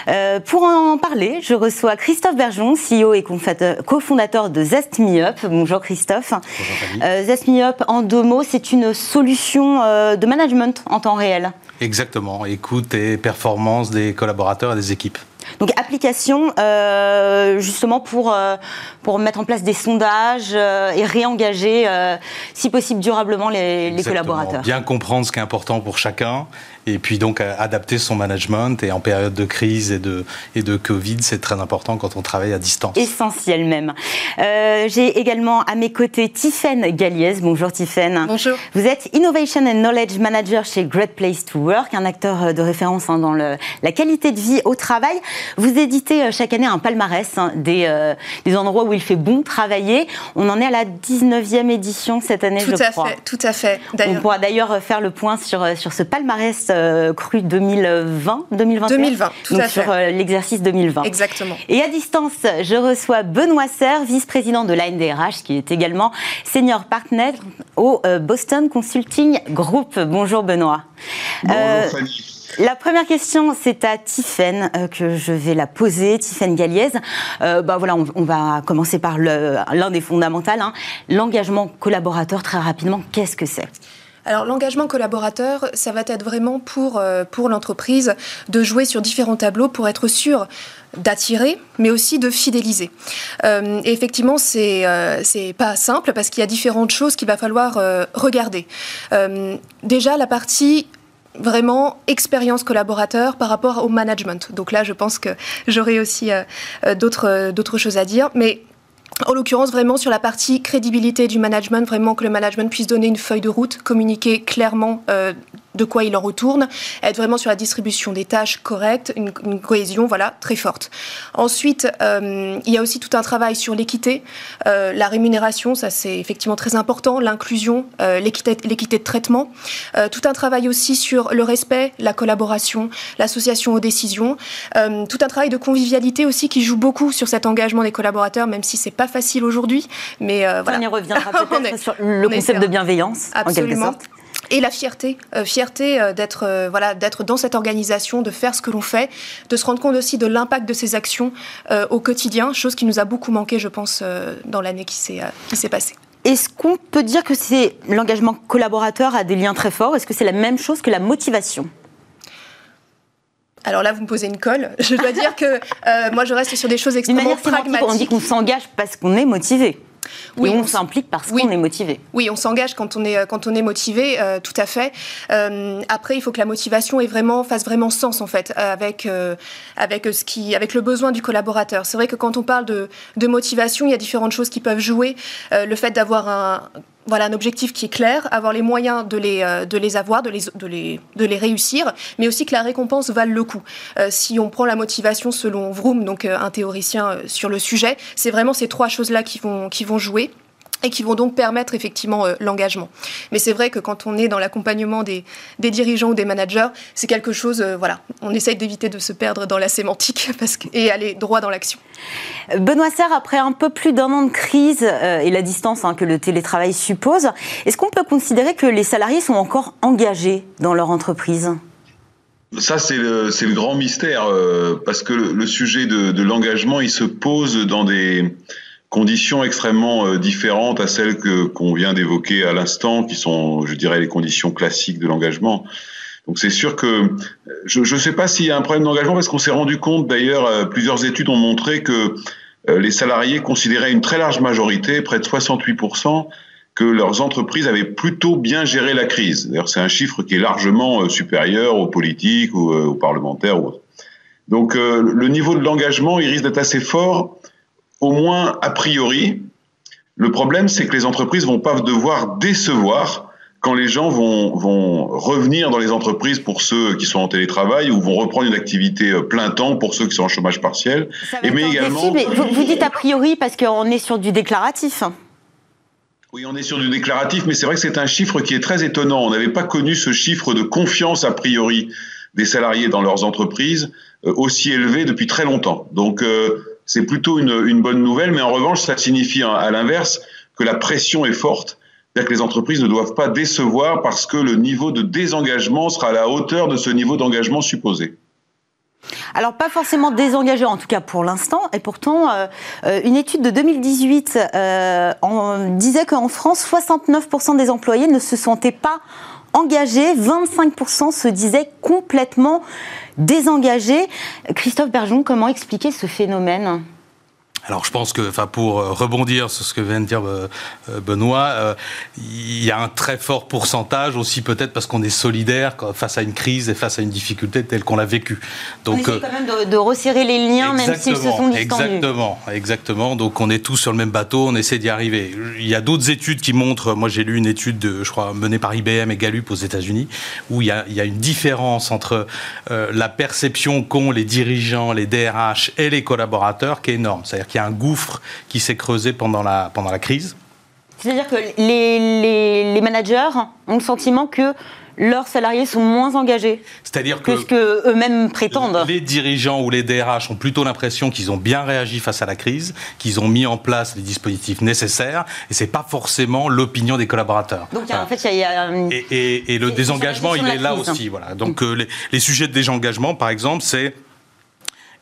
Euh, pour en parler, je reçois Christophe Bergeon, CEO et cofondateur de Zest Me Up. Bonjour Christophe. Bonjour Zest Me Up, en deux mots, c'est une solution de management en temps réel. Exactement, écoute et performance des collaborateurs et des équipes. Donc application euh, justement pour, euh, pour mettre en place des sondages euh, et réengager, si possible durablement, les, les collaborateurs. Bien comprendre ce qui est important pour chacun et puis donc adapter son management. Et en période de crise et de, et de Covid, c'est très important quand on travaille à distance. Essentiel même. J'ai également à mes côtés Tiffaine Galliez. Bonjour Tiffaine. Bonjour. Vous êtes Innovation and Knowledge Manager chez Great Place to Work, un acteur de référence hein, dans le, la qualité de vie au travail. Vous éditez euh, chaque année un palmarès hein, des, euh, des, endroits où il fait bon travailler. On en est à la 19e édition cette année, tout je à crois. Fait, tout à fait. On pourra d'ailleurs faire le point sur, euh, sur ce palmarès cru 2020, 2021. 2020, tout donc à fait. Sur l'exercice 2020. Exactement. Et à distance, je reçois Benoît Serre, vice-président de l'ANDRH, qui est également senior partner au Boston Consulting Group. Bonjour Benoît. Bonjour Fanny. La première question, c'est à Tiffaine euh, que je vais la poser, Tiffaine Galliez. Euh, bah voilà, on, va commencer par l'un des fondamentaux, hein. l'engagement collaborateur. Très rapidement, qu'est-ce que c'est? Alors l'engagement collaborateur, ça va être vraiment pour, euh, pour l'entreprise de jouer sur différents tableaux pour être sûr d'attirer, mais aussi de fidéliser. Euh, effectivement, c'est euh, c'est pas simple parce qu'il y a différentes choses qu'il va falloir regarder. Déjà, la partie vraiment expérience collaborateur par rapport au management. Donc là, je pense que j'aurai aussi euh d'autres choses à dire. Mais en l'occurrence, vraiment sur la partie crédibilité du management, vraiment que le management puisse donner une feuille de route, communiquer clairement euh, de quoi il en retourne, être vraiment sur la distribution des tâches correctes, une, une cohésion voilà très forte. Ensuite, euh, il y a aussi tout un travail sur l'équité, euh, la rémunération, ça c'est effectivement très important, l'inclusion, euh, l'équité de traitement, euh, tout un travail aussi sur le respect, la collaboration, l'association aux décisions, euh, tout un travail de convivialité aussi qui joue beaucoup sur cet engagement des collaborateurs, même si c'est pas facile aujourd'hui, mais euh, voilà. On y reviendra *laughs* peut-être sur le concept de bienveillance, Absolument. en quelque sorte et la fierté, euh, fierté euh, d'être euh, voilà d'être dans cette organisation, de faire ce que l'on fait, de se rendre compte aussi de l'impact de ces actions au quotidien, chose qui nous a beaucoup manqué, je pense, dans l'année qui s'est qui s'est passée. Est-ce qu'on peut dire que c'est l'engagement collaborateur a des liens très forts Est-ce que c'est la même chose que la motivation? Alors là, vous me posez une colle. Je dois dire que euh, moi, je reste sur des choses extrêmement pragmatiques. On dit qu'on s'engage parce qu'on est motivé. Oui, on, s'implique parce qu'on est motivé. Oui, on s'engage quand on est quand on est motivé, tout à fait. après, il faut que la motivation ait vraiment fasse vraiment sens en fait avec avec ce qui avec le besoin du collaborateur. C'est vrai que quand on parle de, de motivation, il y a différentes choses qui peuvent jouer. le fait d'avoir un voilà un objectif qui est clair, avoir les moyens de les, euh, de les avoir, de les, de, les, de les réussir, mais aussi que la récompense vale le coup. Euh, si on prend la motivation selon Vroom, donc euh, un théoricien sur le sujet, c'est vraiment ces trois choses-là qui vont, qui vont jouer et qui vont donc permettre effectivement euh, l'engagement. Mais c'est vrai que quand on est dans l'accompagnement des, des, dirigeants ou des managers, c'est quelque chose, euh, voilà, on essaye d'éviter de se perdre dans la sémantique *laughs* parce que, et aller droit dans l'action. Benoît Serre, après un peu plus d'un an de crise euh, et la distance hein, que le télétravail suppose, est-ce qu'on peut considérer que les salariés sont encore engagés dans leur entreprise? Ça, c'est le, le, grand mystère, parce que le, le sujet de, de l'engagement, il se pose dans des, conditions extrêmement euh, différentes à celles que qu'on vient d'évoquer à l'instant, qui sont, je dirais, les conditions classiques de l'engagement. Donc c'est sûr que je ne sais pas s'il y a un problème d'engagement parce qu'on s'est rendu compte d'ailleurs, euh, plusieurs études ont montré que euh, les salariés considéraient une très large majorité, près de 68%, que leurs entreprises avaient plutôt bien géré la crise. D'ailleurs, c'est un chiffre qui est largement supérieur aux politiques ou aux parlementaires. Donc le niveau de l'engagement, il risque d'être assez fort au moins a priori. Le problème, c'est que les entreprises vont pas devoir décevoir quand les gens vont, vont revenir dans les entreprises pour ceux qui sont en télétravail ou vont reprendre une activité euh, plein temps pour ceux qui sont en chômage partiel. et mais également. vous, dites a priori parce qu'on est sur du déclaratif. Oui, on est sur du déclaratif, mais c'est vrai que c'est un chiffre qui est très étonnant. On n'avait pas connu ce chiffre de confiance a priori des salariés dans leurs entreprises euh, aussi élevé depuis très longtemps. Donc euh, c'est plutôt une, bonne nouvelle, mais en revanche, ça signifie à l'inverse que la pression est forte. C'est-à-dire que les entreprises ne doivent pas décevoir parce que le niveau de désengagement sera à la hauteur de ce niveau d'engagement supposé. Alors pas forcément désengagé en tout cas pour l'instant, et pourtant euh, euh, une étude de 2018 euh, disait qu'en France, 69% des employés ne se sentaient pas engagés, 25% se disaient complètement désengagés. Christophe Bergeon, comment expliquer ce phénomène? Alors je pense que, enfin, pour euh, rebondir sur ce que vient de dire euh, euh, Benoît, il y a un très fort pourcentage aussi peut-être parce qu'on est solidaire face à une crise et face à une difficulté telle qu'on l'a vécue. Donc, on quand même de, resserrer les liens, même s'ils se sont distendus. Exactement, exactement. Donc on est tous sur le même bateau, on essaie d'y arriver. Il y a d'autres études qui montrent. Moi, j'ai lu une étude, de, je crois, menée par IBM et Gallup aux États-Unis, où il y, a, il y a, une différence entre la perception qu'ont les dirigeants, les DRH et les collaborateurs qui est énorme. C'est-à-dire qu'il y a un gouffre qui s'est creusé pendant la, pendant la crise. C'est-à-dire que les, les, managers ont le sentiment que leurs salariés sont moins engagés. C'est-à-dire que, ce que eux-mêmes prétendent. Les dirigeants ou les DRH ont plutôt l'impression qu'ils ont bien réagi face à la crise, qu'ils ont mis en place les dispositifs nécessaires, et c'est pas forcément l'opinion des collaborateurs. Donc en fait, il y a, et, et, le désengagement, il est là aussi. Voilà. Donc euh, les, les sujets de désengagement, par exemple, c'est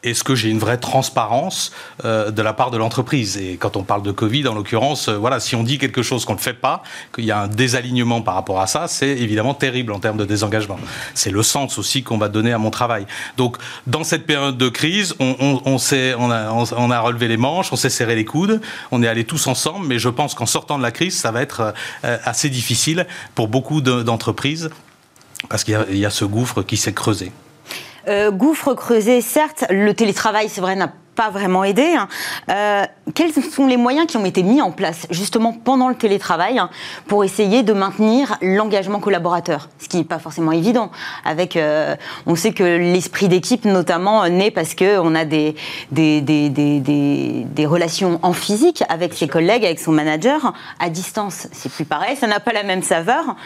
est-ce que j'ai une vraie transparence euh, de la part de l'entreprise? Et quand on parle de Covid, en l'occurrence, euh, voilà, si on dit quelque chose qu'on ne fait pas, qu'il y a un désalignement par rapport à ça, c'est évidemment terrible en termes de désengagement. C'est le sens aussi qu'on va donner à mon travail. Donc, dans cette période de crise, on, on, a, relevé les manches, on s'est serré les coudes, on est allés tous ensemble, mais je pense qu'en sortant de la crise, ça va être euh, assez difficile pour beaucoup d'entreprises parce qu'il y a ce gouffre qui s'est creusé. Euh, gouffre creusé, certes, le télétravail, c'est vrai, n'a pas vraiment aidé. Hein. Euh, quels sont les moyens qui ont été mis en place justement pendant le télétravail hein, pour essayer de maintenir l'engagement collaborateur? Ce qui n'est pas forcément évident. Avec, euh, on sait que l'esprit d'équipe notamment naît parce qu'on a des des, des, des, des, relations en physique avec ses collègues, avec son manager. À distance, c'est plus pareil, ça n'a pas la même saveur.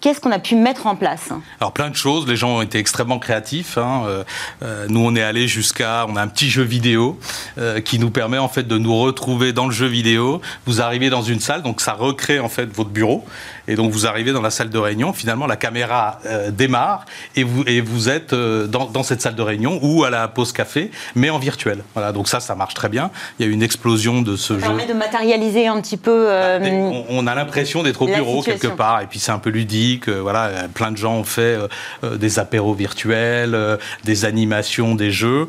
Qu'est-ce qu'on a pu mettre en place? Alors plein de choses. Les gens ont été extrêmement créatifs. Hein. Euh, euh, nous, on est allé jusqu'à, on a un petit jeu vidéo euh, qui nous permet en fait de nous retrouver dans le jeu vidéo. Vous arrivez dans une salle, donc ça recrée en fait votre bureau. Et donc vous arrivez dans la salle de réunion, finalement la caméra euh, démarre et vous, et vous êtes euh, dans, dans, cette salle de réunion ou à la pause café, mais en virtuel. Voilà, donc ça, ça marche très bien. Il y a eu une explosion de ce ça jeu. permet de matérialiser un petit peu. Euh, bah, on, a l'impression d'être au bureau quelque part, et puis c'est un peu ludique. voilà, plein de gens ont fait des apéros virtuels, des animations, des jeux.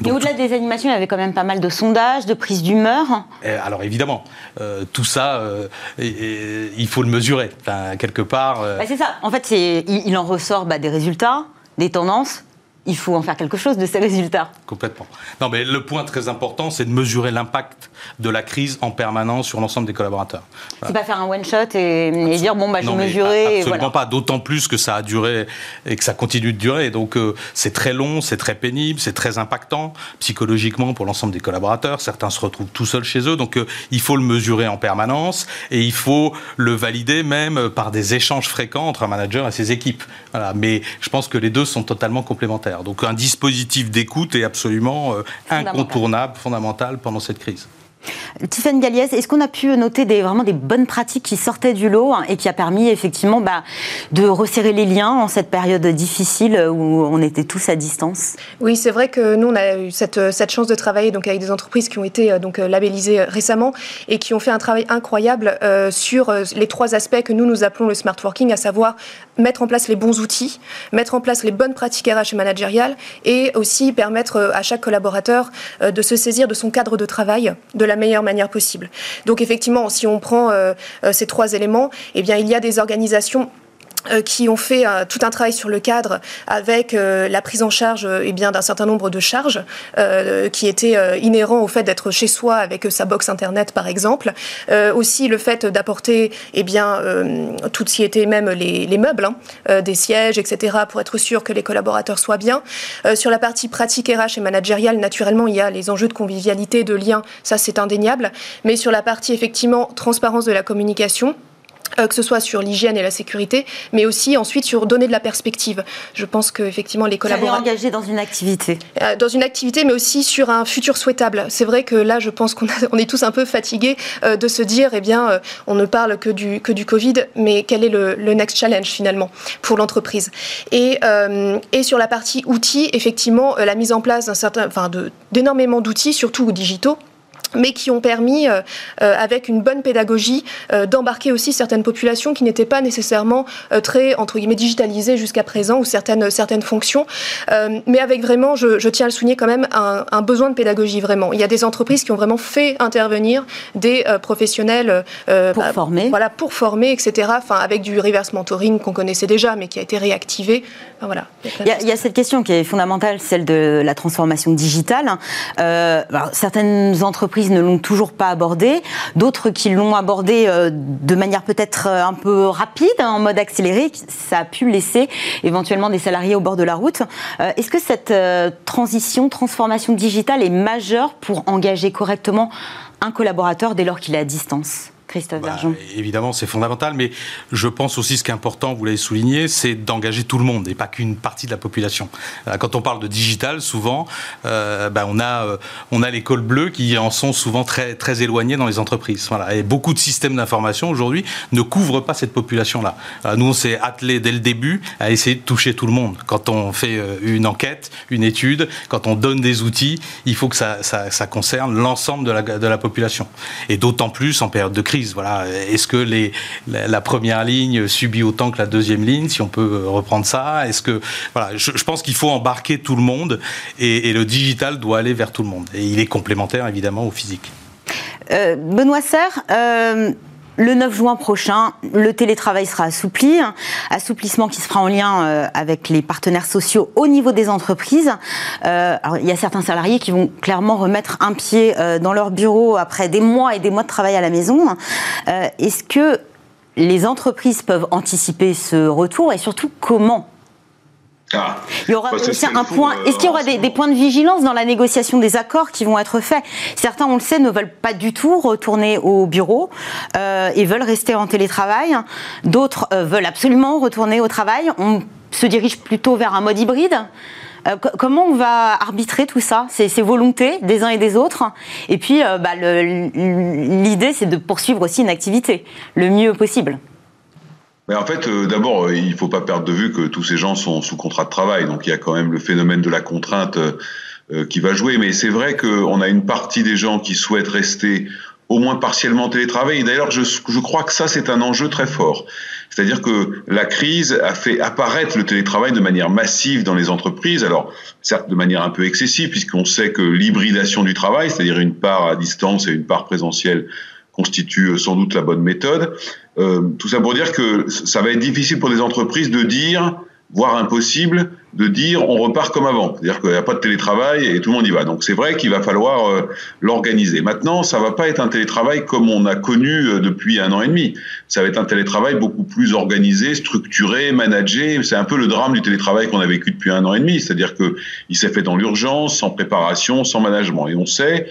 Mais au-delà des animations, il y avait quand même pas mal de sondages, de prises d'humeur. Alors évidemment, euh, tout ça, euh, il faut le mesurer. quelque part. Bah, c'est ça. En fait, il, en ressort bah, des résultats, des tendances, il faut en faire quelque chose de ces résultats. Complètement. Non, mais le point très important, c'est de mesurer l'impact de la crise en permanence sur l'ensemble des collaborateurs. C'est pas faire un one shot et, dire bon bah j'ai mesuré. Absolument pas. D'autant plus que ça a duré et que ça continue de durer. Donc euh, c'est très long, c'est très pénible, c'est très impactant psychologiquement pour l'ensemble des collaborateurs. Certains se retrouvent tout seuls chez eux, donc euh, il faut le mesurer en permanence et il faut le valider même par des échanges fréquents entre un manager et ses équipes. Voilà. Mais je pense que les deux sont totalement complémentaires. Donc un dispositif d'écoute est absolument euh, incontournable, fondamental pendant cette crise. Tiffany Galliès, est-ce qu'on a pu noter des, vraiment des bonnes pratiques qui sortaient du lot hein, et qui a permis effectivement bah, de resserrer les liens en cette période difficile où on était tous à distance? Oui, c'est vrai que nous, on a eu cette, cette, chance de travailler donc, avec des entreprises qui ont été euh, donc, labellisées récemment et qui ont fait un travail incroyable euh, sur euh, les trois aspects que nous, nous appelons le smart working, à savoir mettre en place les bons outils, mettre en place les bonnes pratiques RH et managériales et aussi permettre à chaque collaborateur de se saisir de son cadre de travail de la meilleure manière possible. Donc effectivement, si on prend euh, euh, ces trois éléments, eh bien, il y a des organisations qui ont fait euh, tout un travail sur le cadre avec euh, la prise en charge eh bien d'un certain nombre de charges qui étaient inhérents au fait d'être chez soi avec sa box internet par exemple. Aussi le fait d'apporter eh bien tout ce qui était même les, les meubles hein, des sièges etc pour être sûr que les collaborateurs soient bien. Sur la partie pratique RH et managériale naturellement il y a les enjeux de convivialité de lien. Ça c'est indéniable. Mais sur la partie effectivement transparence de la communication euh, que ce soit sur l'hygiène et la sécurité, mais aussi ensuite sur donner de la perspective. Je pense qu'effectivement les collaborateurs... engagés dans une activité. Euh, dans une activité, mais aussi sur un futur souhaitable. C'est vrai que là, je pense qu'on on est tous un peu fatigués euh, de se dire, eh bien, on ne parle que du, que du Covid, mais quel est le, le next challenge finalement pour l'entreprise? Et, et sur la partie outils, effectivement, la mise en place d'un certain, enfin, d'énormément d'outils, surtout digitaux, mais qui ont permis, euh, euh, avec une bonne pédagogie, euh, d'embarquer aussi certaines populations qui n'étaient pas nécessairement très, entre guillemets, digitalisées jusqu'à présent, ou certaines, certaines fonctions, mais avec vraiment, je, je, tiens à le souligner quand même, un, un, besoin de pédagogie, vraiment. Il y a des entreprises qui ont vraiment fait intervenir des professionnels pour bah, former. Voilà, pour former, etc., enfin, avec du reverse mentoring qu'on connaissait déjà, mais qui a été réactivé. voilà. Il y, a, il y, a, cette question qui est fondamentale, celle de la transformation digitale. certaines entreprises ne l'ont toujours pas abordé, d'autres qui l'ont abordé euh, de manière peut-être euh, un peu rapide, hein, en mode accéléré, ça a pu laisser éventuellement des salariés au bord de la route. Euh, est-ce que cette transition, transformation digitale est majeure pour engager correctement un collaborateur dès lors qu'il est à distance? Christophe bah, Évidemment, c'est fondamental, mais je pense aussi ce qui est important, vous l'avez souligné, c'est d'engager tout le monde et pas qu'une partie de la population. Euh, quand on parle de digital, souvent, euh, bah, on a, euh, on a l'école bleue qui en sont souvent très, très éloignés dans les entreprises. Voilà. Et beaucoup de systèmes d'information aujourd'hui ne couvrent pas cette population-là. nous, on s'est attelé dès le début à essayer de toucher tout le monde. Quand on fait une enquête, une étude, quand on donne des outils, il faut que ça, ça, ça concerne l'ensemble de la, de la population. Et d'autant plus en période de crise voilà. Est-ce que les, la, première ligne subit autant que la deuxième ligne, si on peut euh, reprendre ça? Est-ce que voilà, je, pense qu'il faut embarquer tout le monde et, le digital doit aller vers tout le monde. Et il est complémentaire évidemment au physique. Euh, Benoît Serre, euh, le 9 juin prochain, le télétravail sera assoupli, assouplissement qui se fera en lien euh, avec les partenaires sociaux au niveau des entreprises. Euh, il y a certains salariés qui vont clairement remettre un pied euh, dans leur bureau après des mois et des mois de travail à la maison. Est-ce que les entreprises peuvent anticiper ce retour? Et surtout comment? Ah. il y aura aussi un point. Est-ce qu'il y aura des, points de vigilance dans la négociation des accords qui vont être faits? Certains, on le sait, ne veulent pas du tout retourner au bureau euh, et veulent rester en télétravail. D'autres euh, veulent absolument retourner au travail. On se dirige plutôt vers un mode hybride. Euh, comment on va arbitrer tout ça? Ces, ces volontés des uns et des autres Et puis, bah, l'idée, c'est de poursuivre aussi une activité le mieux possible. Mais en fait, euh, d'abord, euh, il ne faut pas perdre de vue que tous ces gens sont sous contrat de travail. Donc il y a quand même le phénomène de la contrainte euh, qui va jouer. Mais c'est vrai qu'on a une partie des gens qui souhaitent rester au moins partiellement télétravail. D'ailleurs, je, je crois que ça, c'est un enjeu très fort. C'est-à-dire que la crise a fait apparaître le télétravail de manière massive dans les entreprises. Alors, certes, de manière un peu excessive, puisqu'on sait que l'hybridation du travail, c'est-à-dire une part à distance et une part présentielle, constitue sans doute la bonne méthode. Euh, tout ça pour dire que ça va être difficile pour les entreprises de dire voire impossible, de dire on repart comme avant. C'est-à-dire qu'il n'y a pas de télétravail et tout le monde y va. Donc c'est vrai qu'il va falloir euh, l'organiser. Maintenant, ça va pas être un télétravail comme on a connu euh, depuis un an et demi. Ça va être un télétravail beaucoup plus organisé, structuré, managé. C'est un peu le drame du télétravail qu'on a vécu depuis un an et demi. C'est-à-dire qu'il s'est fait dans l'urgence, sans préparation, sans management. Et on sait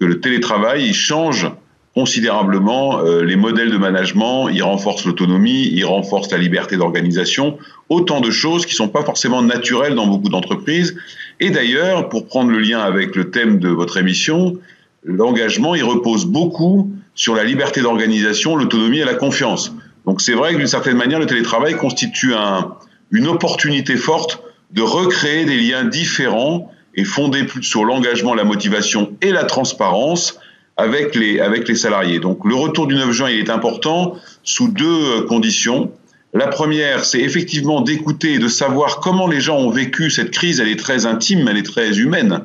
que le télétravail, il change considérablement euh, les modèles de management, il renforce l'autonomie, il renforce la liberté d'organisation, autant de choses qui ne sont pas forcément naturelles dans beaucoup d'entreprises. Et d'ailleurs, pour prendre le lien avec le thème de votre émission, l'engagement, il repose beaucoup sur la liberté d'organisation, l'autonomie et la confiance. Donc c'est vrai que d'une certaine manière, le télétravail constitue un, une opportunité forte de recréer des liens différents et fondés plus sur l'engagement, la motivation et la transparence avec les, avec les salariés. Donc le retour du 9 juin, il est important sous deux euh, conditions. La première, c'est effectivement d'écouter et de savoir comment les gens ont vécu cette crise. Elle est très intime, elle est très humaine.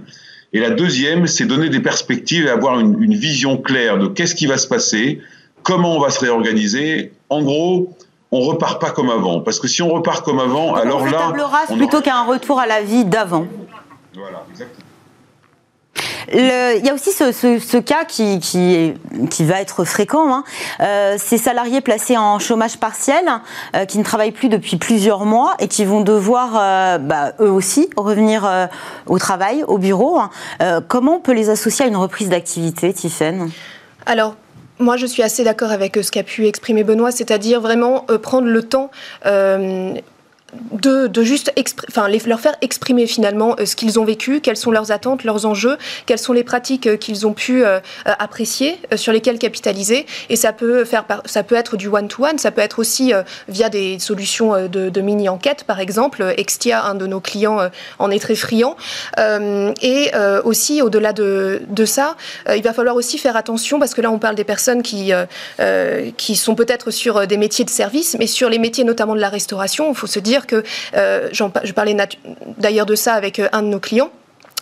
Et la deuxième, c'est donner des perspectives et avoir une, une vision claire de qu'est-ce qui va se passer, comment on va se réorganiser. En gros, on repart pas comme avant. Parce que si on repart comme avant, alors là. Table rase plutôt qu'un retour à la vie d'avant? Voilà, exactement il y a aussi ce, cas qui, qui, va être fréquent, hein. euh, ces salariés placés en chômage partiel, euh, qui ne travaillent plus depuis plusieurs mois et qui vont devoir, euh, bah, eux aussi, revenir au travail, au bureau. Hein. comment on peut les associer à une reprise d'activité, Tiffaine? Alors, moi, je suis assez d'accord avec ce qu'a pu exprimer Benoît, c'est-à-dire vraiment prendre le temps de, juste leur faire exprimer finalement euh, ce qu'ils ont vécu, quelles sont leurs attentes, leurs enjeux, quelles sont les pratiques euh, qu'ils ont pu euh, apprécier, sur lesquelles capitaliser. Et ça peut, faire, ça peut être du one-to-one, ça peut être aussi via des solutions de, mini-enquête, par exemple. Extia, un de nos clients, en est très friand. et aussi, au-delà de, de, ça, il va falloir aussi faire attention, parce que là, on parle des personnes qui, qui sont peut-être sur des métiers de service, mais sur les métiers notamment de la restauration, il faut se dire que, euh, je parlais d'ailleurs de ça avec euh, un de nos clients,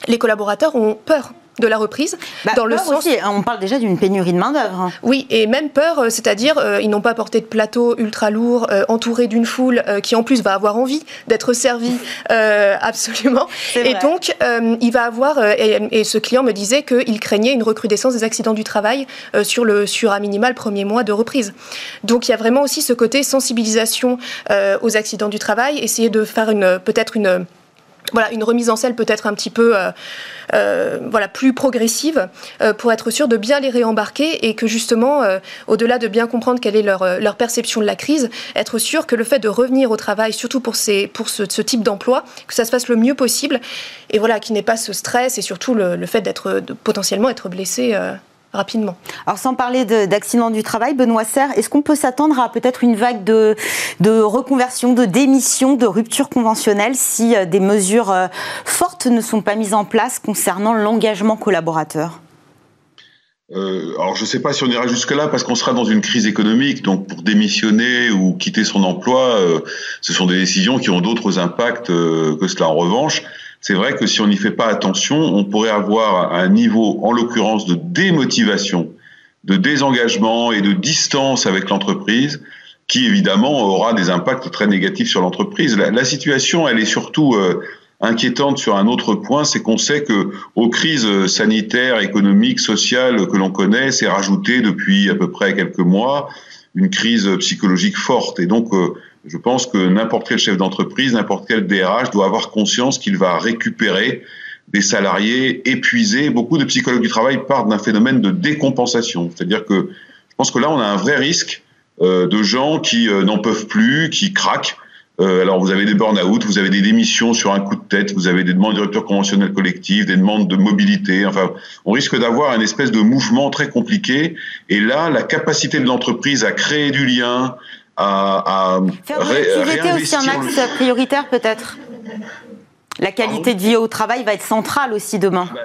les collaborateurs ont peur de la reprise. Bah, dans le sens... aussi, on parle déjà d'une pénurie de main-d'œuvre. Oui, et même peur, euh, c'est-à-dire ils n'ont pas porté de plateau ultra lourd, entouré d'une foule qui en plus va avoir envie d'être servi *laughs* absolument. Et donc, il va avoir, et, ce client me disait qu'il craignait une recrudescence des accidents du travail sur, le, sur un minimal premier mois de reprise. Donc, il y a vraiment aussi ce côté sensibilisation aux accidents du travail, essayer de faire une peut-être une voilà, une remise en selle peut-être un petit peu euh, euh, voilà, plus progressive euh, pour être sûr de bien les réembarquer et que justement, au-delà de bien comprendre quelle est leur, leur, perception de la crise, être sûr que le fait de revenir au travail, surtout pour, ces, pour ce, type d'emploi, que ça se fasse le mieux possible et voilà, qu'il n'ait pas ce stress et surtout le, le fait d'être potentiellement être blessé rapidement. Alors sans parler d'accident du travail, Benoît Serre, est-ce qu'on peut s'attendre à peut-être une vague de, de reconversion, de démission, de rupture conventionnelle si euh, des mesures euh, fortes ne sont pas mises en place concernant l'engagement collaborateur? Euh, alors je ne sais pas si on ira jusque-là parce qu'on sera dans une crise économique, donc pour démissionner ou quitter son emploi, ce sont des décisions qui ont d'autres impacts que cela. En revanche, c'est vrai que si on n'y fait pas attention, on pourrait avoir un niveau, en l'occurrence, de démotivation, de désengagement et de distance avec l'entreprise, qui évidemment aura des impacts très négatifs sur l'entreprise. La, situation, elle est surtout euh, inquiétante sur un autre point, c'est qu'on sait que aux crises sanitaires, économiques, sociales que l'on connaît, c'est rajouté depuis à peu près quelques mois une crise psychologique forte. Et donc, euh, je pense que n'importe quel chef d'entreprise, n'importe quel DRH doit avoir conscience qu'il va récupérer des salariés épuisés. Beaucoup de psychologues du travail partent d'un phénomène de décompensation. C'est-à-dire que je pense que là, on a un vrai risque euh, de gens qui euh, n'en peuvent plus, qui craquent. Euh, alors, vous avez des burn-out, vous avez des démissions sur un coup de tête, vous avez des demandes de rupture conventionnelle collective, des demandes de mobilité. Enfin, on risque d'avoir une espèce de mouvement très compliqué. Et là, la capacité de l'entreprise à créer du lien, à, Faire de aussi un axe prioritaire peut-être la qualité de vie au travail va être centrale aussi demain. Bah,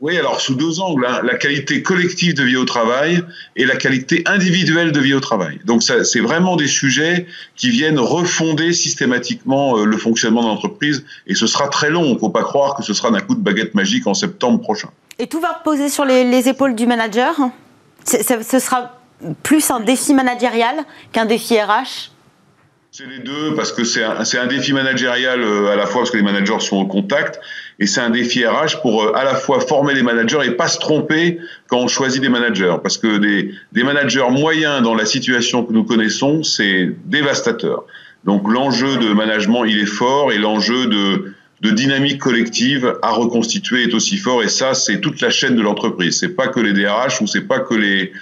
Oui, alors sous deux angles, hein. la qualité collective de vie au travail et la qualité individuelle de vie au travail. Donc c'est vraiment des sujets qui viennent refonder systématiquement euh, le fonctionnement de l'entreprise et ce sera très long. Il ne faut pas croire que ce sera d'un coup de baguette magique en septembre prochain. Et tout va reposer sur les, épaules du manager? Ce sera plus un défi managérial qu'un défi RH c'est les deux parce que c'est un, un, défi managérial euh, à la fois parce que les managers sont au contact et c'est un défi RH pour euh, à la fois former les managers et pas se tromper quand on choisit des managers parce que des, des managers moyens dans la situation que nous connaissons c'est dévastateur. Donc l'enjeu de management il est fort et l'enjeu de de dynamique collective à reconstituer est aussi fort et ça c'est toute la chaîne de l'entreprise. C'est pas que les DRH ou c'est pas que les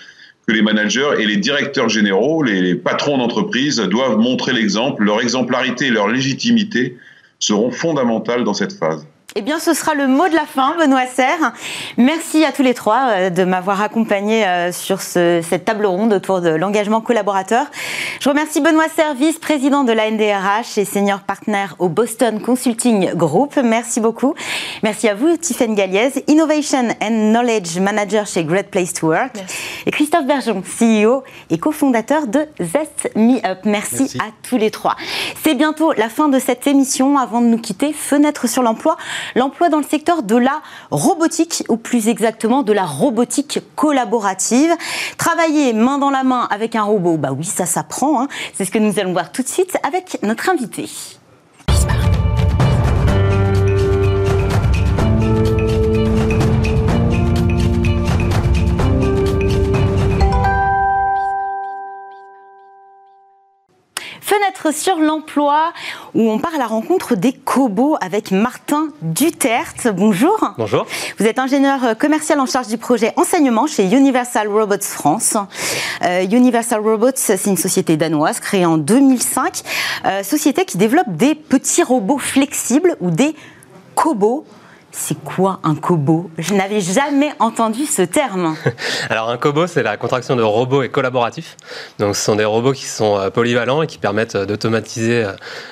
que les managers et les directeurs généraux, les, patrons d'entreprise doivent montrer l'exemple. Leur exemplarité et leur légitimité seront fondamentales dans cette phase. Eh bien, ce sera le mot de la fin, Benoît Serre. Merci à tous les trois euh, de m'avoir accompagné euh, sur cette table ronde autour de l'engagement collaborateur. Je remercie Benoît Serre, vice-président de la NDRH et senior partner au Boston Consulting Group. Merci beaucoup. Merci à vous, Tiffaine Galliez, Innovation and Knowledge Manager chez Great Place to Work. Et Christophe Bergeon, CEO et cofondateur de Zest Me Up. Merci, Merci. à tous les trois. C'est bientôt la fin de cette émission. Avant de nous quitter, fenêtre sur l'emploi l'emploi dans le secteur de la robotique, ou plus exactement de la robotique collaborative. Travailler main dans la main avec un robot, bah oui, ça s'apprend. Hein. C'est ce que nous allons voir tout de suite avec notre invité. Fenêtre sur l'emploi, où on part à la rencontre des cobots avec Martin Dutert. Bonjour. Bonjour. Vous êtes ingénieur commercial en charge du projet enseignement chez Universal Robots France. Euh, Universal Robots, c'est une société danoise créée en 2005, euh, société qui développe des petits robots flexibles ou des cobots c'est quoi un cobo Je n'avais jamais entendu ce terme. *laughs* Alors un cobo, c'est la contraction de robot et collaboratif. Donc ce sont des robots qui sont euh, polyvalents et qui permettent euh, d'automatiser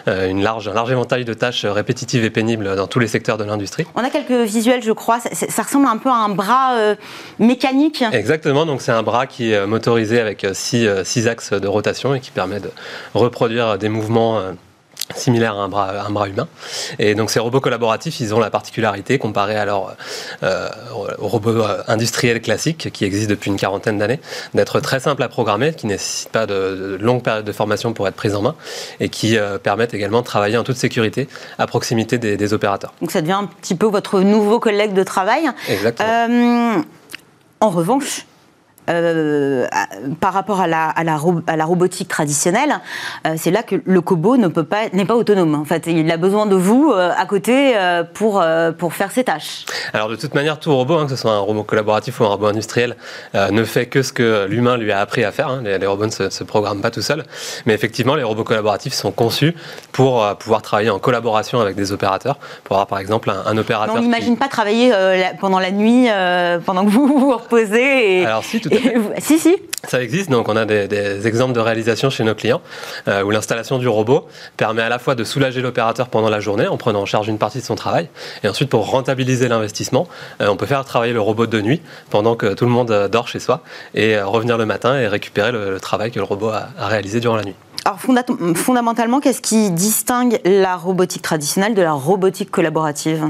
euh, une large, un large éventail de tâches répétitives et pénibles dans tous les secteurs de l'industrie. On a quelques visuels, je crois. Ça, ressemble un peu à un bras mécanique. Exactement. Donc c'est un bras qui est motorisé avec six, six axes de rotation et qui permet de reproduire des mouvements similaire à un bras, un bras humain. Et donc ces robots collaboratifs, ils ont la particularité, comparée alors euh, aux robots industriels classiques qui existent depuis une quarantaine d'années, d'être très simples à programmer, qui ne nécessitent pas de, longues périodes de formation pour être pris en main, et qui euh, permettent également de travailler en toute sécurité à proximité des, opérateurs. Donc ça devient un petit peu votre nouveau collègue de travail. Exactement. Euh, en revanche, euh, par rapport à la, à la, à la robotique traditionnelle, euh, c'est là que le Kobo ne peut pas n'est pas autonome. En fait, il a besoin de vous euh, à côté pour pour faire ses tâches. Alors de toute manière, tout robot, hein, que ce soit un robot collaboratif ou un robot industriel, ne fait que ce que l'humain lui a appris à faire. Hein. Les, robots ne se, programment pas tout seuls, mais effectivement, les robots collaboratifs sont conçus pour pouvoir travailler en collaboration avec des opérateurs, pour avoir par exemple un, opérateur. on n'imagine pas travailler pendant la nuit, pendant que vous vous reposez. Et... Alors si, tout *laughs* si, si. Ça existe, donc on a des, exemples de réalisation chez nos clients euh, où l'installation du robot permet à la fois de soulager l'opérateur pendant la journée en prenant en charge une partie de son travail, et ensuite pour rentabiliser l'investissement, euh, on peut faire travailler le robot de nuit pendant que tout le monde euh, dort chez soi et revenir le matin et récupérer le, travail que le robot a réalisé durant la nuit. Alors fondamentalement, qu'est-ce qui distingue la robotique traditionnelle de la robotique collaborative?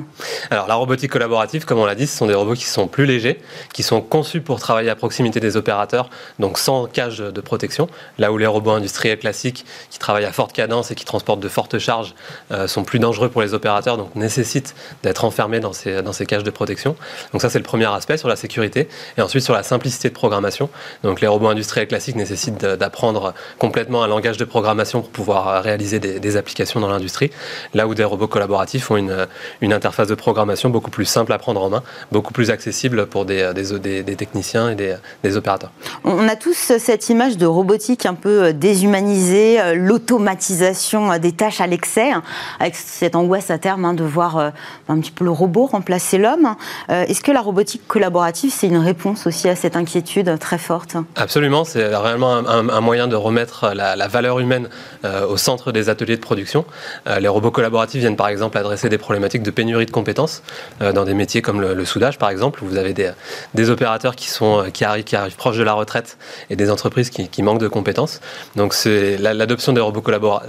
Alors la robotique collaborative, comme on l'a dit, ce sont des robots qui sont plus légers, qui sont conçus pour travailler à proximité des opérateurs, donc sans cage de protection, là où les robots industriels classiques, qui travaillent à forte cadence et qui transportent de fortes charges, euh, sont plus dangereux pour les opérateurs, donc nécessitent d'être enfermés dans ces, dans ces cages de protection. Donc ça c'est le premier aspect sur la sécurité. Et ensuite sur la simplicité de programmation. Donc les robots industriels classiques nécessitent d'apprendre complètement un langage de programmation pour pouvoir euh, réaliser des, applications dans l'industrie, là où des robots collaboratifs ont une, une, interface de programmation beaucoup plus simple à prendre en main, beaucoup plus accessible pour des, euh, des, des techniciens et des, des opérateurs. On a tous cette image de robotique un peu déshumanisée, l'automatisation des tâches à l'excès, hein, avec cette angoisse à terme hein, de voir un petit peu le robot remplacer l'homme. Est-ce que la robotique collaborative, c'est une réponse aussi à cette inquiétude très forte? Absolument, c'est réellement un, moyen de remettre la, la valeur humaine au centre des ateliers de production. les robots collaboratifs viennent par exemple adresser des problématiques de pénurie de compétences euh, dans des métiers comme le, soudage, par exemple, où vous avez des, des opérateurs qui, sont, euh, qui, arrivent, qui arrivent proches de la retraite et des entreprises qui, qui manquent de compétences. Donc l'adoption des robots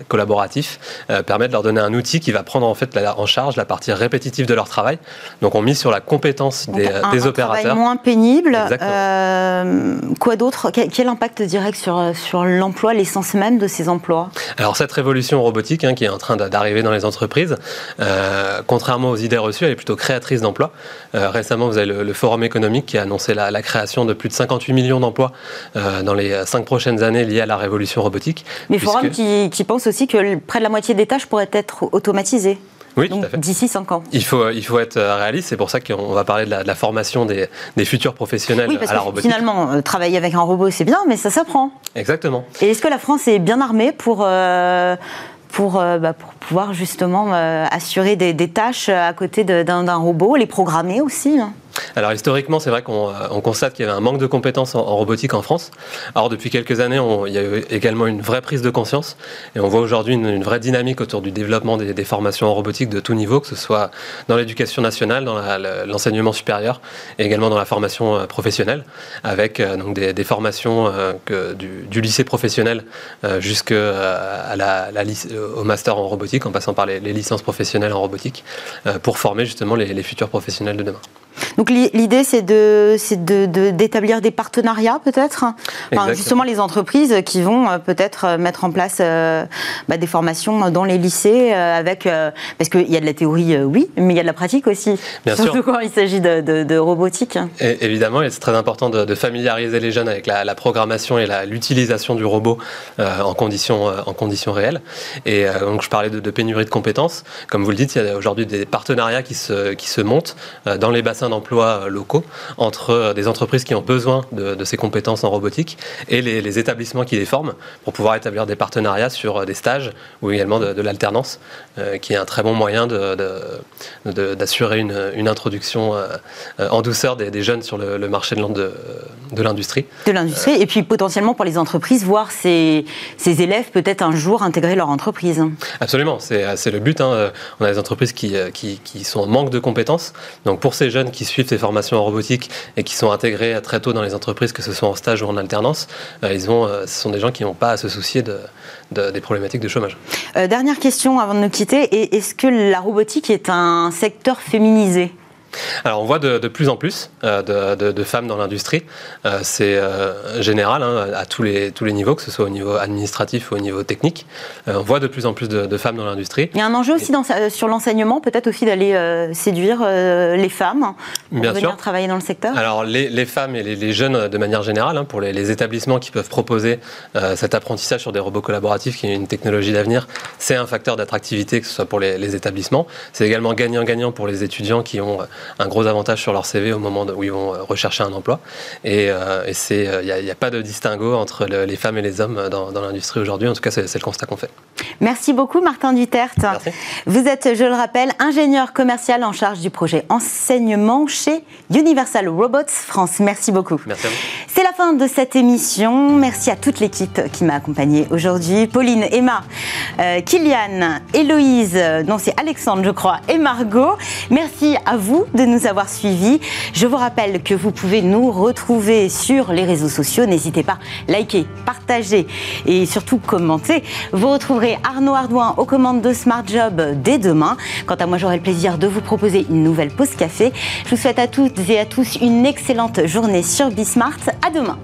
collaboratifs euh, permet de leur donner un outil qui va prendre en fait en charge la partie répétitive de leur travail. Donc on mise sur la compétence des, un, des opérateurs. Travail moins pénible. quoi d'autre? Quel, impact direct sur, sur l'emploi, l'essence même de ces emplois? Alors cette révolution robotique hein, qui est en train d'arriver dans les entreprises, contrairement aux idées reçues, elle est plutôt créatrice d'emplois. Euh, récemment, vous avez le, Forum économique qui a annoncé la, création de plus de 58 millions d'emplois euh, dans les cinq prochaines années liées à la révolution robotique. Mais Forum qui, pense aussi que près de la moitié des tâches pourraient être automatisées. Oui, d'ici 5 ans. Il faut, il faut être réaliste, c'est pour ça qu'on va parler de la, formation des, futurs professionnels oui, parce à la que robotique. Finalement, euh, travailler avec un robot, c'est bien, mais ça s'apprend. Exactement. Et est-ce que la France est bien armée pour pour, euh, bah, pour pouvoir justement euh, assurer des, des, tâches à côté d'un robot, les programmer aussi. Hein? Alors historiquement, c'est vrai qu'on euh, constate qu'il y avait un manque de compétences en, robotique en France. Alors depuis quelques années, il y a eu également une vraie prise de conscience et on voit aujourd'hui une, vraie dynamique autour du développement des, formations en robotique de tout niveau, que ce soit dans l'éducation nationale, dans l'enseignement supérieur et également dans la formation euh, professionnelle, avec euh, donc des, formations du, lycée professionnel la, au master en robotique, en passant par les, licences professionnelles en robotique, pour former justement les futurs professionnels de demain. Donc l'idée, c'est d'établir de, des partenariats peut-être, justement les entreprises qui vont euh, peut-être euh, mettre en place euh, bah, des formations dans les lycées avec parce qu'il y a de la théorie, oui, mais il y a de la pratique aussi. Bien Surtout quand il s'agit de, robotique. Et, évidemment, c'est très important de, familiariser les jeunes avec la, programmation et l'utilisation du robot en conditions en conditions réelles. Et donc je parlais de, pénurie de compétences. Comme vous le dites, il y a aujourd'hui des partenariats qui se qui se montent dans les bassins d'emplois euh, locaux entre euh, des entreprises qui ont besoin de, ces compétences en robotique et les, établissements qui les forment pour pouvoir établir des partenariats sur euh, des stages ou également de, l'alternance, qui est un très bon moyen d'assurer une, introduction en douceur des, jeunes sur le, marché de l'industrie. De l'industrie, et puis potentiellement pour les entreprises, voir ces, ces élèves peut-être un jour intégrer leur entreprise. Absolument, c'est le but. Hein. On a des entreprises qui, qui, qui sont en manque de compétences. Donc pour ces jeunes qui suivent ces formations en robotique et qui sont intégrés très tôt dans les entreprises, que ce soit en stage ou en alternance, euh, ils ont, euh, ce sont des gens qui n'ont pas à se soucier de, des problématiques de chômage. Euh, dernière question avant de nous quitter. Est-ce que la robotique est un secteur féminisé? Alors on voit de, plus en plus euh, de, femmes dans l'industrie. Euh, c'est euh, général hein, à tous les, tous les niveaux, que ce soit au niveau administratif ou au niveau technique. on voit de plus en plus de, femmes dans l'industrie. Il y a un enjeu aussi dans, sur l'enseignement, peut-être aussi d'aller séduire les femmes pour Bien venir sûr. travailler dans le secteur Alors les, femmes et les, jeunes de manière générale, hein, pour les, établissements qui peuvent proposer cet apprentissage sur des robots collaboratifs, qui est une technologie d'avenir, c'est un facteur d'attractivité, que ce soit pour les établissements. C'est également gagnant-gagnant pour les étudiants qui ont un gros avantage sur leur CV au moment où ils vont euh, rechercher un emploi. Et, euh, il n'y a, pas de distinguo entre les femmes et les hommes dans, l'industrie aujourd'hui. En tout cas, c'est le constat qu'on fait. Merci beaucoup, Martin Duterte. Vous êtes, je le rappelle, ingénieur commercial en charge du projet enseignement chez Universal Robots France. Merci beaucoup. Merci C'est la fin de cette émission. Merci à toute l'équipe qui m'a accompagnée aujourd'hui. Pauline, Emma, euh, Kylian, Héloïse, non c'est Alexandre je crois, et Margot. Merci à vous de nous avoir suivis. Je vous rappelle que vous pouvez nous retrouver sur les réseaux sociaux. N'hésitez pas, liker, partager et surtout commenter. Vous retrouverez Arnaud Ardouin aux commandes de Smart Job dès demain. Quant à moi, j'aurai le plaisir de vous proposer une nouvelle pause café. Je vous souhaite à toutes et à tous une excellente journée sur Bismart. À demain.